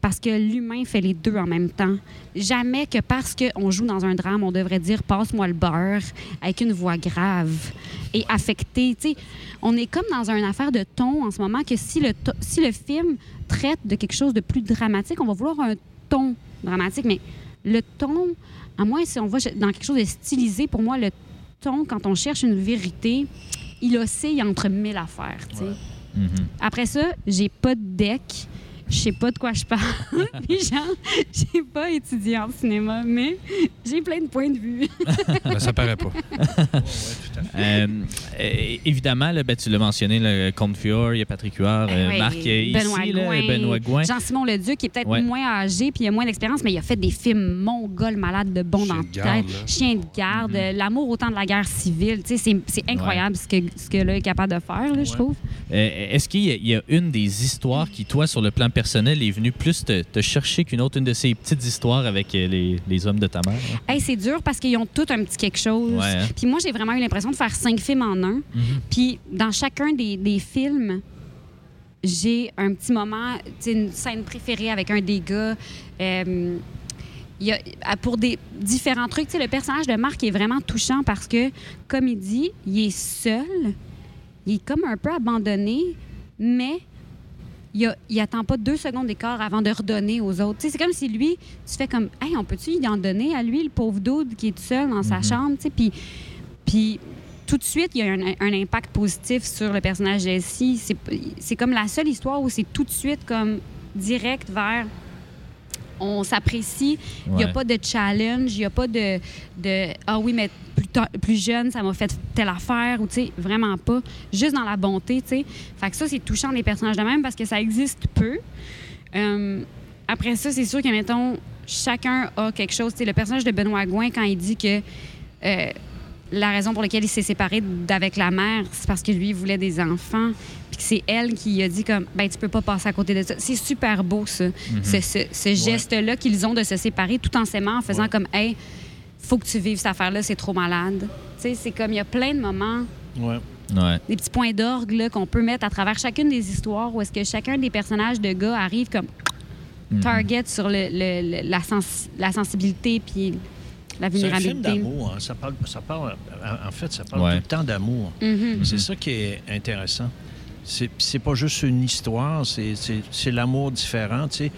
Speaker 6: Parce que l'humain fait les deux en même temps. Jamais que parce qu'on joue dans un drame, on devrait dire passe-moi le beurre avec une voix grave et affectée. Tu sais, on est comme dans une affaire de ton en ce moment que si le, si le film traite de quelque chose de plus dramatique, on va vouloir un ton dramatique, mais le ton, à moins si on va dans quelque chose de stylisé, pour moi, le ton, quand on cherche une vérité, il oscille entre mille affaires. tu sais.
Speaker 2: Mhm.
Speaker 6: Après ça, j'ai pas de deck. Je sais pas de quoi je parle. [LAUGHS] Puis genre, j'ai pas étudié en cinéma, mais j'ai plein de points de vue. [LAUGHS]
Speaker 3: Ben, ça paraît pas. [LAUGHS]
Speaker 2: Euh, euh, évidemment, là, ben, tu l'as mentionné, le Comte Fior, il y a Patrick Huard, euh,
Speaker 6: Oui,
Speaker 2: Marc euh,
Speaker 6: Benoît
Speaker 2: ici, là. Benoît Gouin.
Speaker 6: Jean-Simon Leduc, qui est peut-être
Speaker 2: Ouais.
Speaker 6: moins âgé puis il a moins d'expérience, mais il a fait des films mongols, malades de bon dans
Speaker 3: de
Speaker 6: la
Speaker 3: garde,
Speaker 6: tête. Chien de garde,
Speaker 2: Mhm.
Speaker 6: euh, l'amour au temps de la guerre civile. Tu sais, C'est incroyable ce que, ce que là est capable de faire, là, je
Speaker 7: Ouais.
Speaker 6: trouve.
Speaker 2: Euh, Est-ce qu'il y, y a une des histoires qui, toi, sur le plan personnel, est venue plus te, te chercher qu'une autre, une de ces petites histoires avec euh, les, les hommes de ta mère? là?
Speaker 6: Hey, c'est dur parce qu'ils ont tous un petit quelque chose.
Speaker 2: Ouais, hein?
Speaker 6: Puis moi, j'ai vraiment eu l'impression de faire cinq films en un. Puis dans chacun des, des films, j'ai un petit moment, une scène préférée avec un des gars. Euh, y a, pour des différents trucs, le personnage de Marc est vraiment touchant parce que, comme il dit, il est seul, il est comme un peu abandonné, mais il, a- il attend pas deux secondes d'écart avant de redonner aux autres. C'est comme si lui, tu fais comme, hey, on peut-tu y en donner à lui, le pauvre dude qui est tout seul dans sa
Speaker 2: Mhm.
Speaker 6: chambre, tu puis, puis tout de suite, il y a un, un impact positif sur le personnage d'Elsie. C'est, c'est comme la seule histoire où c'est tout de suite comme direct vers on s'apprécie, il n'y a pas de challenge, il n'y a pas de, de ah oui, mais plus, jeune, ça m'a fait telle affaire, ou tu sais, vraiment pas. Juste dans la bonté, tu sais. Fait que ça, c'est touchant des personnages de même parce que ça existe peu. Euh, après ça, c'est sûr que, mettons, chacun a quelque chose. Tu sais, le personnage de Benoît Gouin, quand il dit que euh, la raison pour laquelle il s'est séparé d'avec la mère, c'est parce que lui, il voulait des enfants. Puis que c'est elle qui a dit comme, ben tu peux pas passer à côté de ça. C'est super beau, ça. Ce, ce- ce geste-là qu'ils ont de se séparer tout en s'aimant, en faisant
Speaker 7: Ouais.
Speaker 6: comme, hey, faut que tu vives cette affaire-là, c'est trop malade. Tu sais, c'est comme, il y a plein de moments
Speaker 7: Ouais.
Speaker 2: Ouais.
Speaker 6: des petits points d'orgue là, qu'on peut mettre à travers chacune des histoires où est-ce que chacun des personnages de gars arrive comme
Speaker 2: Mhm.
Speaker 6: target sur le, le- le- la, sens- la sensibilité puis la
Speaker 7: C'est un film
Speaker 6: vulnérabilité.
Speaker 7: d'amour. hein. Ça parle, ça parle, en fait, ça parle
Speaker 2: Ouais.
Speaker 7: tout le temps d'amour.
Speaker 6: Mhm.
Speaker 7: C'est ça qui est intéressant. C'est pas juste une histoire, c'est l'amour différent. tu sais.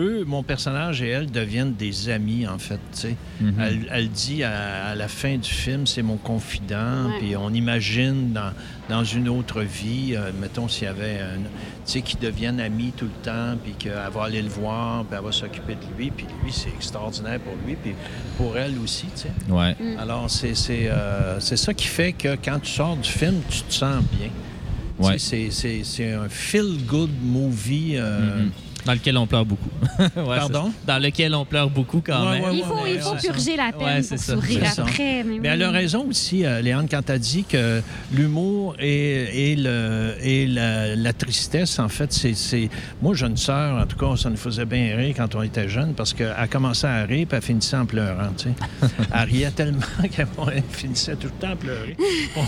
Speaker 7: Eux, mon personnage et elle deviennent des amis, en fait. tu sais.
Speaker 2: Mhm.
Speaker 7: Elle, elle dit à, à la fin du film, c'est mon confident, puis on imagine dans, dans une autre vie, euh, mettons s'il y avait un, tu sais, qu'ils deviennent amis tout le temps, puis qu'elle va aller le voir, puis elle va s'occuper de lui, puis lui, c'est extraordinaire pour lui, puis pour elle aussi, tu sais.
Speaker 2: Ouais.
Speaker 7: Alors, c'est c'est, euh, c'est ça qui fait que quand tu sors du film, tu te sens bien. Tu sais,
Speaker 2: Ouais.
Speaker 7: C'est, c'est, c'est un feel-good movie. euh,
Speaker 2: Mhm. Dans lequel on pleure beaucoup. [LAUGHS] Ouais,
Speaker 7: Pardon?
Speaker 2: Dans lequel on pleure beaucoup quand
Speaker 7: Ouais,
Speaker 2: même.
Speaker 7: ouais,
Speaker 6: Il faut,
Speaker 7: ouais,
Speaker 6: il faut
Speaker 7: ouais, c'est
Speaker 6: purger la peine pour
Speaker 2: ça.
Speaker 6: sourire après. Mais,
Speaker 7: Mais elle a raison aussi, euh, Léane, quand elle dit que l'humour et, et, le, et la, la tristesse, en fait, c'est. Moi, j'ai une sœur, en tout cas, ça nous faisait bien rire quand on était jeunes parce qu'elle commençait à rire puis elle finissait en pleurant, tu sais. [LAUGHS] elle riait tellement [LAUGHS] qu'elle elle finissait tout le temps à pleurer.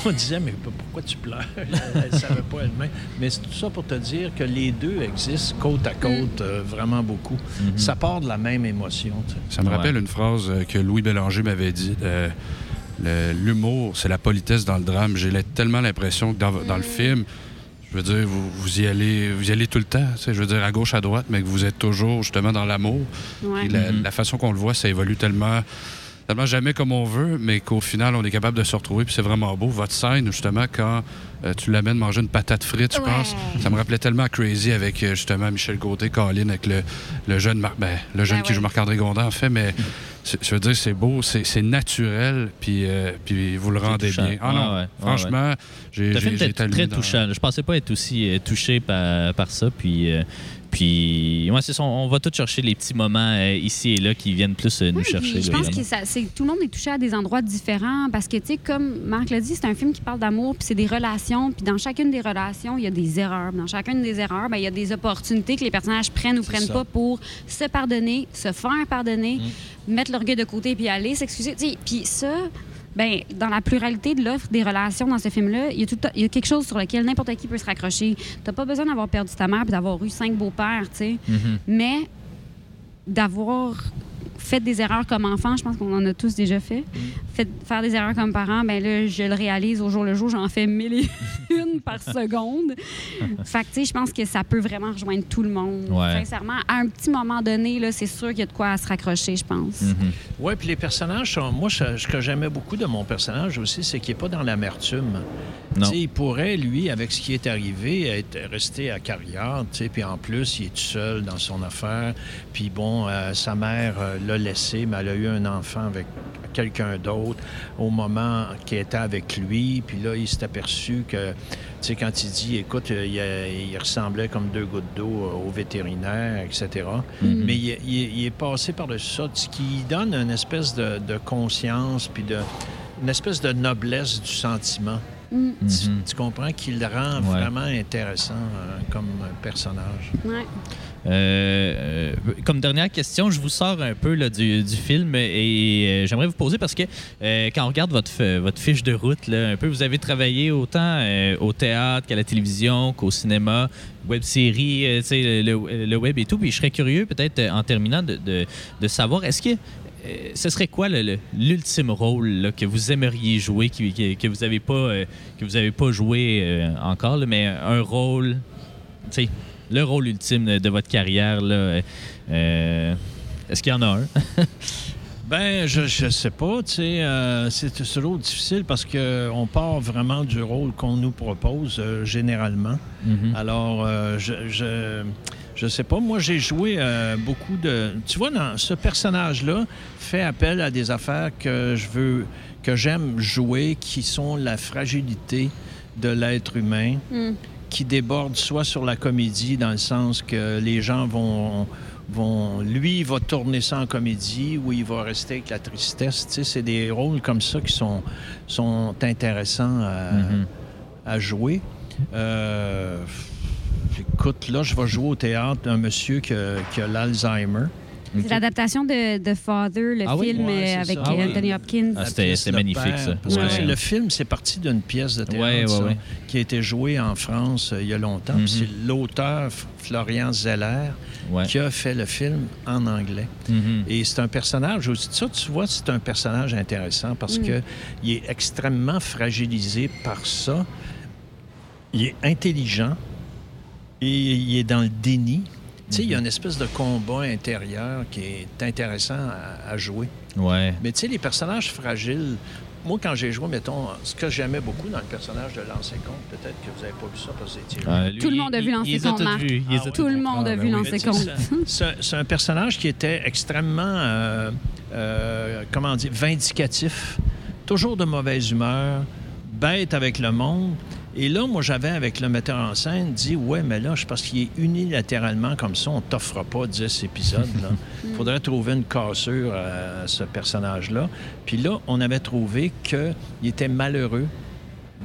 Speaker 7: On disait, mais pourquoi tu pleures? Elle ne savait pas elle-même. Mais c'est tout ça pour te dire que les deux existent côte à côte euh, vraiment beaucoup. Ça part de la même émotion, tu sais.
Speaker 3: Ça me
Speaker 2: Ouais.
Speaker 3: rappelle une phrase euh, que Louis Bélanger m'avait dit. euh, L'humour, c'est la politesse dans le drame. J'ai tellement l'impression que dans, dans le film, je veux dire, vous, vous y allez, vous y allez tout le temps. tu sais, Je veux dire, à gauche, à droite, mais que vous êtes toujours justement dans l'amour.
Speaker 6: Ouais.
Speaker 3: La,
Speaker 2: Mhm.
Speaker 3: la façon qu'on le voit, ça évolue tellement, tellement jamais comme on veut, mais qu'au final, on est capable de se retrouver. Puis c'est vraiment beau. Votre scène, justement, quand euh, tu l'amènes manger une patate frite, je
Speaker 6: Ouais.
Speaker 3: pense, ça me rappelait tellement Crazy avec euh, justement Michel Gauthier, Colin, avec le, le jeune, Mar- ben, le jeune
Speaker 6: Ben
Speaker 3: qui
Speaker 6: ouais.
Speaker 3: joue Marc-André Gondin, en fait, mais je veux dire, c'est beau, c'est naturel, puis, euh, puis vous le rendez
Speaker 2: touchant.
Speaker 3: bien. Ah non,
Speaker 2: ouais, ouais,
Speaker 3: franchement, j'ai été
Speaker 2: très
Speaker 3: dans-
Speaker 2: touchant. Je pensais pas être aussi touché par, par ça. Puis, euh, puis ouais, c'est ça. On va tous chercher les petits moments euh, ici et là qui viennent plus euh, nous
Speaker 6: Oui,
Speaker 2: chercher.
Speaker 6: Je
Speaker 2: là,
Speaker 6: pense
Speaker 2: vraiment.
Speaker 6: que ça, tout le monde est touché à des endroits différents parce que, tu sais, comme Marc l'a dit, c'est un film qui parle d'amour, puis c'est des relations, puis dans chacune des relations, il y a des erreurs. Dans chacune des erreurs, ben, il y a des opportunités que les personnages prennent ou prennent
Speaker 7: ça.
Speaker 6: pas pour se pardonner, se faire pardonner, mettre l'orgueil de côté puis aller s'excuser. Puis ça, ben, dans la pluralité de l'offre des relations dans ce film-là, il y, a tout le temps- il y a quelque chose sur lequel n'importe qui peut se raccrocher. T'as pas besoin d'avoir perdu ta mère puis d'avoir eu cinq beaux-pères, tu sais.
Speaker 2: Mhm.
Speaker 6: Mais d'avoir fait des erreurs comme enfant, je pense qu'on en a tous déjà fait. Fait, faire des erreurs comme parent, ben là, je le réalise au jour le jour, j'en fais mille et [LAUGHS] une par [LAUGHS] seconde. fait que, tu sais, je pense que ça peut vraiment rejoindre tout le monde.
Speaker 2: Ouais.
Speaker 6: Sincèrement, à un petit moment donné, là, c'est sûr qu'il y a de quoi à se raccrocher, je pense.
Speaker 2: Mhm.
Speaker 7: Oui, puis les personnages, sont- moi, ce ce que j'aimais beaucoup de mon personnage aussi, c'est qu'il n'est pas dans l'amertume.
Speaker 2: Non.
Speaker 7: Tu sais, Il pourrait, lui, avec ce qui est arrivé, être resté à carrière, tu sais, puis en plus, il est tout seul dans son affaire. Puis bon, euh, sa mère euh, l'a laissé, mais elle a eu un enfant avec quelqu'un d'autre au moment qu'il était avec lui. Puis là, il s'est aperçu que, tu sais, quand il dit, écoute, euh, il, a- il ressemblait comme deux gouttes d'eau euh, au vétérinaire, etc.
Speaker 2: Mhm.
Speaker 7: Mais il, est- il est- il est passé par-dessus ça, ce qui donne une espèce de, de conscience, puis de, une espèce de noblesse du sentiment.
Speaker 6: Mm.
Speaker 7: Tu,
Speaker 2: Mhm.
Speaker 7: tu comprends qu'il le rend
Speaker 2: Ouais.
Speaker 7: vraiment intéressant euh, comme personnage.
Speaker 6: Ouais.
Speaker 2: Euh, euh, comme dernière question, je vous sors un peu là, du, du film et euh, j'aimerais vous poser parce que euh, quand on regarde votre, votre fiche de route, là, un peu, vous avez travaillé autant euh, au théâtre qu'à la télévision, qu'au cinéma, web série, euh, le, le web et tout. Puis je serais curieux, peut-être en terminant, de, de- de savoir est-ce que euh, ce serait quoi l'ultime rôle là, que vous aimeriez jouer, qui- qui- que, vous n'avez pas, euh, que vous avez pas joué euh, encore, là, mais un rôle, tu sais, le rôle ultime de votre carrière, est-ce qu'il y en a un? [LAUGHS]
Speaker 7: Ben, je, je sais pas, tu sais, c'est toujours difficile parce que on part vraiment du rôle qu'on nous propose généralement.
Speaker 2: Mhm.
Speaker 7: Alors, je, je, je sais pas. Moi, j'ai joué euh, beaucoup de. Tu vois, dans ce personnage-là fait appel à des affaires que je veux, que j'aime jouer, qui sont la fragilité de l'être humain,
Speaker 6: Mm.
Speaker 7: qui déborde soit sur la comédie dans le sens que les gens vont vont lui il va tourner ça en comédie ou il va rester avec la tristesse tu sais c'est des rôles comme ça qui sont sont intéressants à,
Speaker 2: Mhm.
Speaker 7: à jouer Euh, écoute là je vais jouer au théâtre un monsieur qui a, qui a l'Alzheimer
Speaker 6: C'est l'adaptation de, de Father, le
Speaker 2: Ah oui?
Speaker 6: film
Speaker 7: Ouais,
Speaker 6: euh, avec
Speaker 7: ça. Ah oui.
Speaker 6: Anthony Hopkins.
Speaker 2: Ah, c'était- magnifique, ça.
Speaker 7: Parce que
Speaker 2: Ouais.
Speaker 7: le film, c'est parti d'une pièce de théâtre
Speaker 2: Ouais, ouais,
Speaker 7: ça,
Speaker 2: ouais.
Speaker 7: qui a été jouée en France euh, il y a longtemps.
Speaker 2: Mhm.
Speaker 7: Puis C'est l'auteur Florian Zeller
Speaker 2: Ouais.
Speaker 7: qui a fait le film en anglais.
Speaker 2: Mhm.
Speaker 7: Et c'est un personnage aussi. Ça, tu vois, c'est un personnage intéressant parce
Speaker 6: Mm.
Speaker 7: que il est extrêmement fragilisé par ça. Il est intelligent et il est dans le déni. Tu sais, il y a une espèce de combat intérieur qui est intéressant à, à jouer.
Speaker 2: Ouais.
Speaker 7: Mais tu sais, les personnages fragiles, moi, quand j'ai joué, mettons, ce que j'aimais beaucoup dans le personnage de Lancé Compte, peut-être que vous n'avez pas vu ça parce que vous étiez
Speaker 2: Ah,
Speaker 6: Tout le monde a vu Lancer Compte, Marc.
Speaker 2: a
Speaker 7: Ah,
Speaker 2: tous
Speaker 6: Tout le monde a
Speaker 7: Ah,
Speaker 6: vu
Speaker 7: oui,
Speaker 6: Lancer Compte.
Speaker 7: c'est un personnage qui était extrêmement, euh, euh, comment dire, vindicatif, toujours de mauvaise humeur, bête avec le monde. Et là, moi, j'avais, avec le metteur en scène, dit Ouais, mais là, je pense qu'il est unilatéralement comme ça, on t'offre pas 10 épisodes. Il [LAUGHS] faudrait trouver une cassure à ce personnage-là. Puis là, on avait trouvé qu'il était malheureux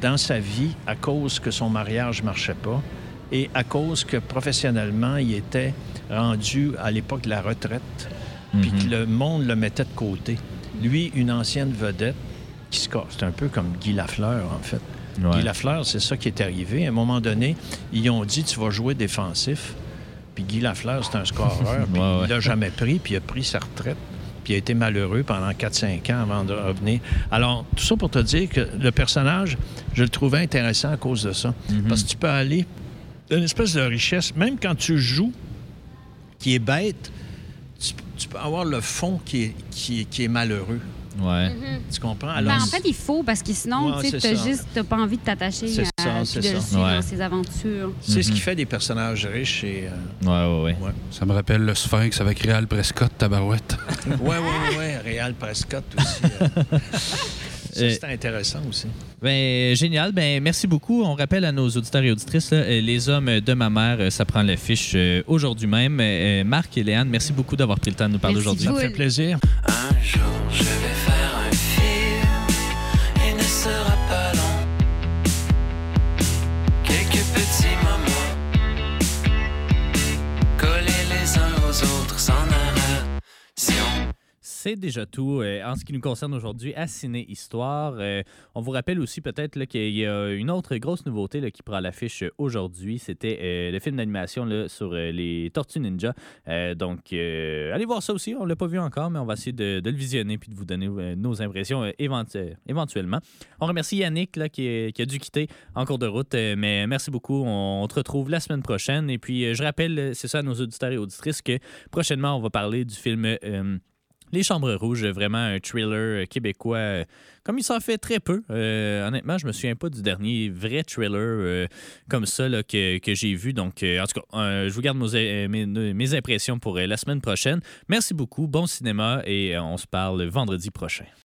Speaker 7: dans sa vie à cause que son mariage marchait pas et à cause que professionnellement, il était rendu à l'époque de la retraite, puis
Speaker 2: Mhm.
Speaker 7: que le monde le mettait de côté. Lui, une ancienne vedette qui se casse. C'est un peu comme Guy Lafleur, en fait.
Speaker 2: Ouais.
Speaker 7: Guy Lafleur, c'est ça qui est arrivé. À un moment donné, ils ont dit tu vas jouer défensif. Puis Guy Lafleur, c'est un scoreur. [LAUGHS] puis
Speaker 2: Ouais, ouais.
Speaker 7: Il l'a jamais pris, puis il a pris sa retraite. Puis il a été malheureux pendant 4-5 ans avant de revenir. Alors, tout ça pour te dire que le personnage, je le trouvais intéressant à cause de ça.
Speaker 2: Mhm.
Speaker 7: Parce que tu peux aller d'une espèce de richesse, même quand tu joues, qui est bête, tu, tu peux avoir le fond qui est, qui est, qui est malheureux.
Speaker 2: Ouais.
Speaker 7: Tu comprends?
Speaker 6: Ben, en fait, il faut parce que sinon,
Speaker 7: Ouais,
Speaker 6: tu
Speaker 7: ça.
Speaker 6: juste t'as pas envie de t'attacher à
Speaker 7: ça,
Speaker 6: de
Speaker 2: Ouais.
Speaker 6: dans ses aventures.
Speaker 7: c'est ce qui fait des personnages riches et... euh,
Speaker 2: Ouais, ouais, ouais.
Speaker 3: Ça me rappelle le Sphinx avec Réal Prescott, Tabarouette.
Speaker 7: Ouais, ouais, ouais, ouais. Réal Prescott aussi. euh. [LAUGHS] Ça,
Speaker 2: Euh,
Speaker 7: c'était intéressant aussi.
Speaker 2: Ben, génial. Ben, merci beaucoup. On rappelle à nos auditeurs et auditrices, là, euh, les hommes de ma mère, euh, ça prend l'affiche euh, aujourd'hui même. Euh, Marc et Léane, merci beaucoup d'avoir pris le temps de nous parler
Speaker 6: Merci
Speaker 2: aujourd'hui.
Speaker 7: Ça me fait plaisir.
Speaker 1: Un jour, je vais faire
Speaker 2: c'est déjà tout euh, en ce qui nous concerne aujourd'hui à Ciné Histoire. Euh, on vous rappelle aussi peut-être qu'il y a une autre grosse nouveauté qui prend l'affiche aujourd'hui. C'était euh, le film d'animation sur les Tortues Ninja. Donc, allez voir ça aussi. On ne l'a pas vu encore, mais on va essayer de, le visionner puis de vous donner nos impressions éventu- éventuellement. On remercie Yannick là, qui, a dû quitter en cours de route, mais merci beaucoup. On, on te retrouve la semaine prochaine. Et puis, je rappelle, c'est ça à nos auditeurs et auditrices, que prochainement, on va parler du film Les Chambres Rouges, vraiment un thriller euh, québécois, euh, comme il s'en fait très peu. Euh, honnêtement, je me souviens pas du dernier vrai thriller comme ça que, j'ai vu. Donc, en tout cas, je vous garde mes, impressions pour la semaine prochaine. Merci beaucoup, bon cinéma et on se parle vendredi prochain.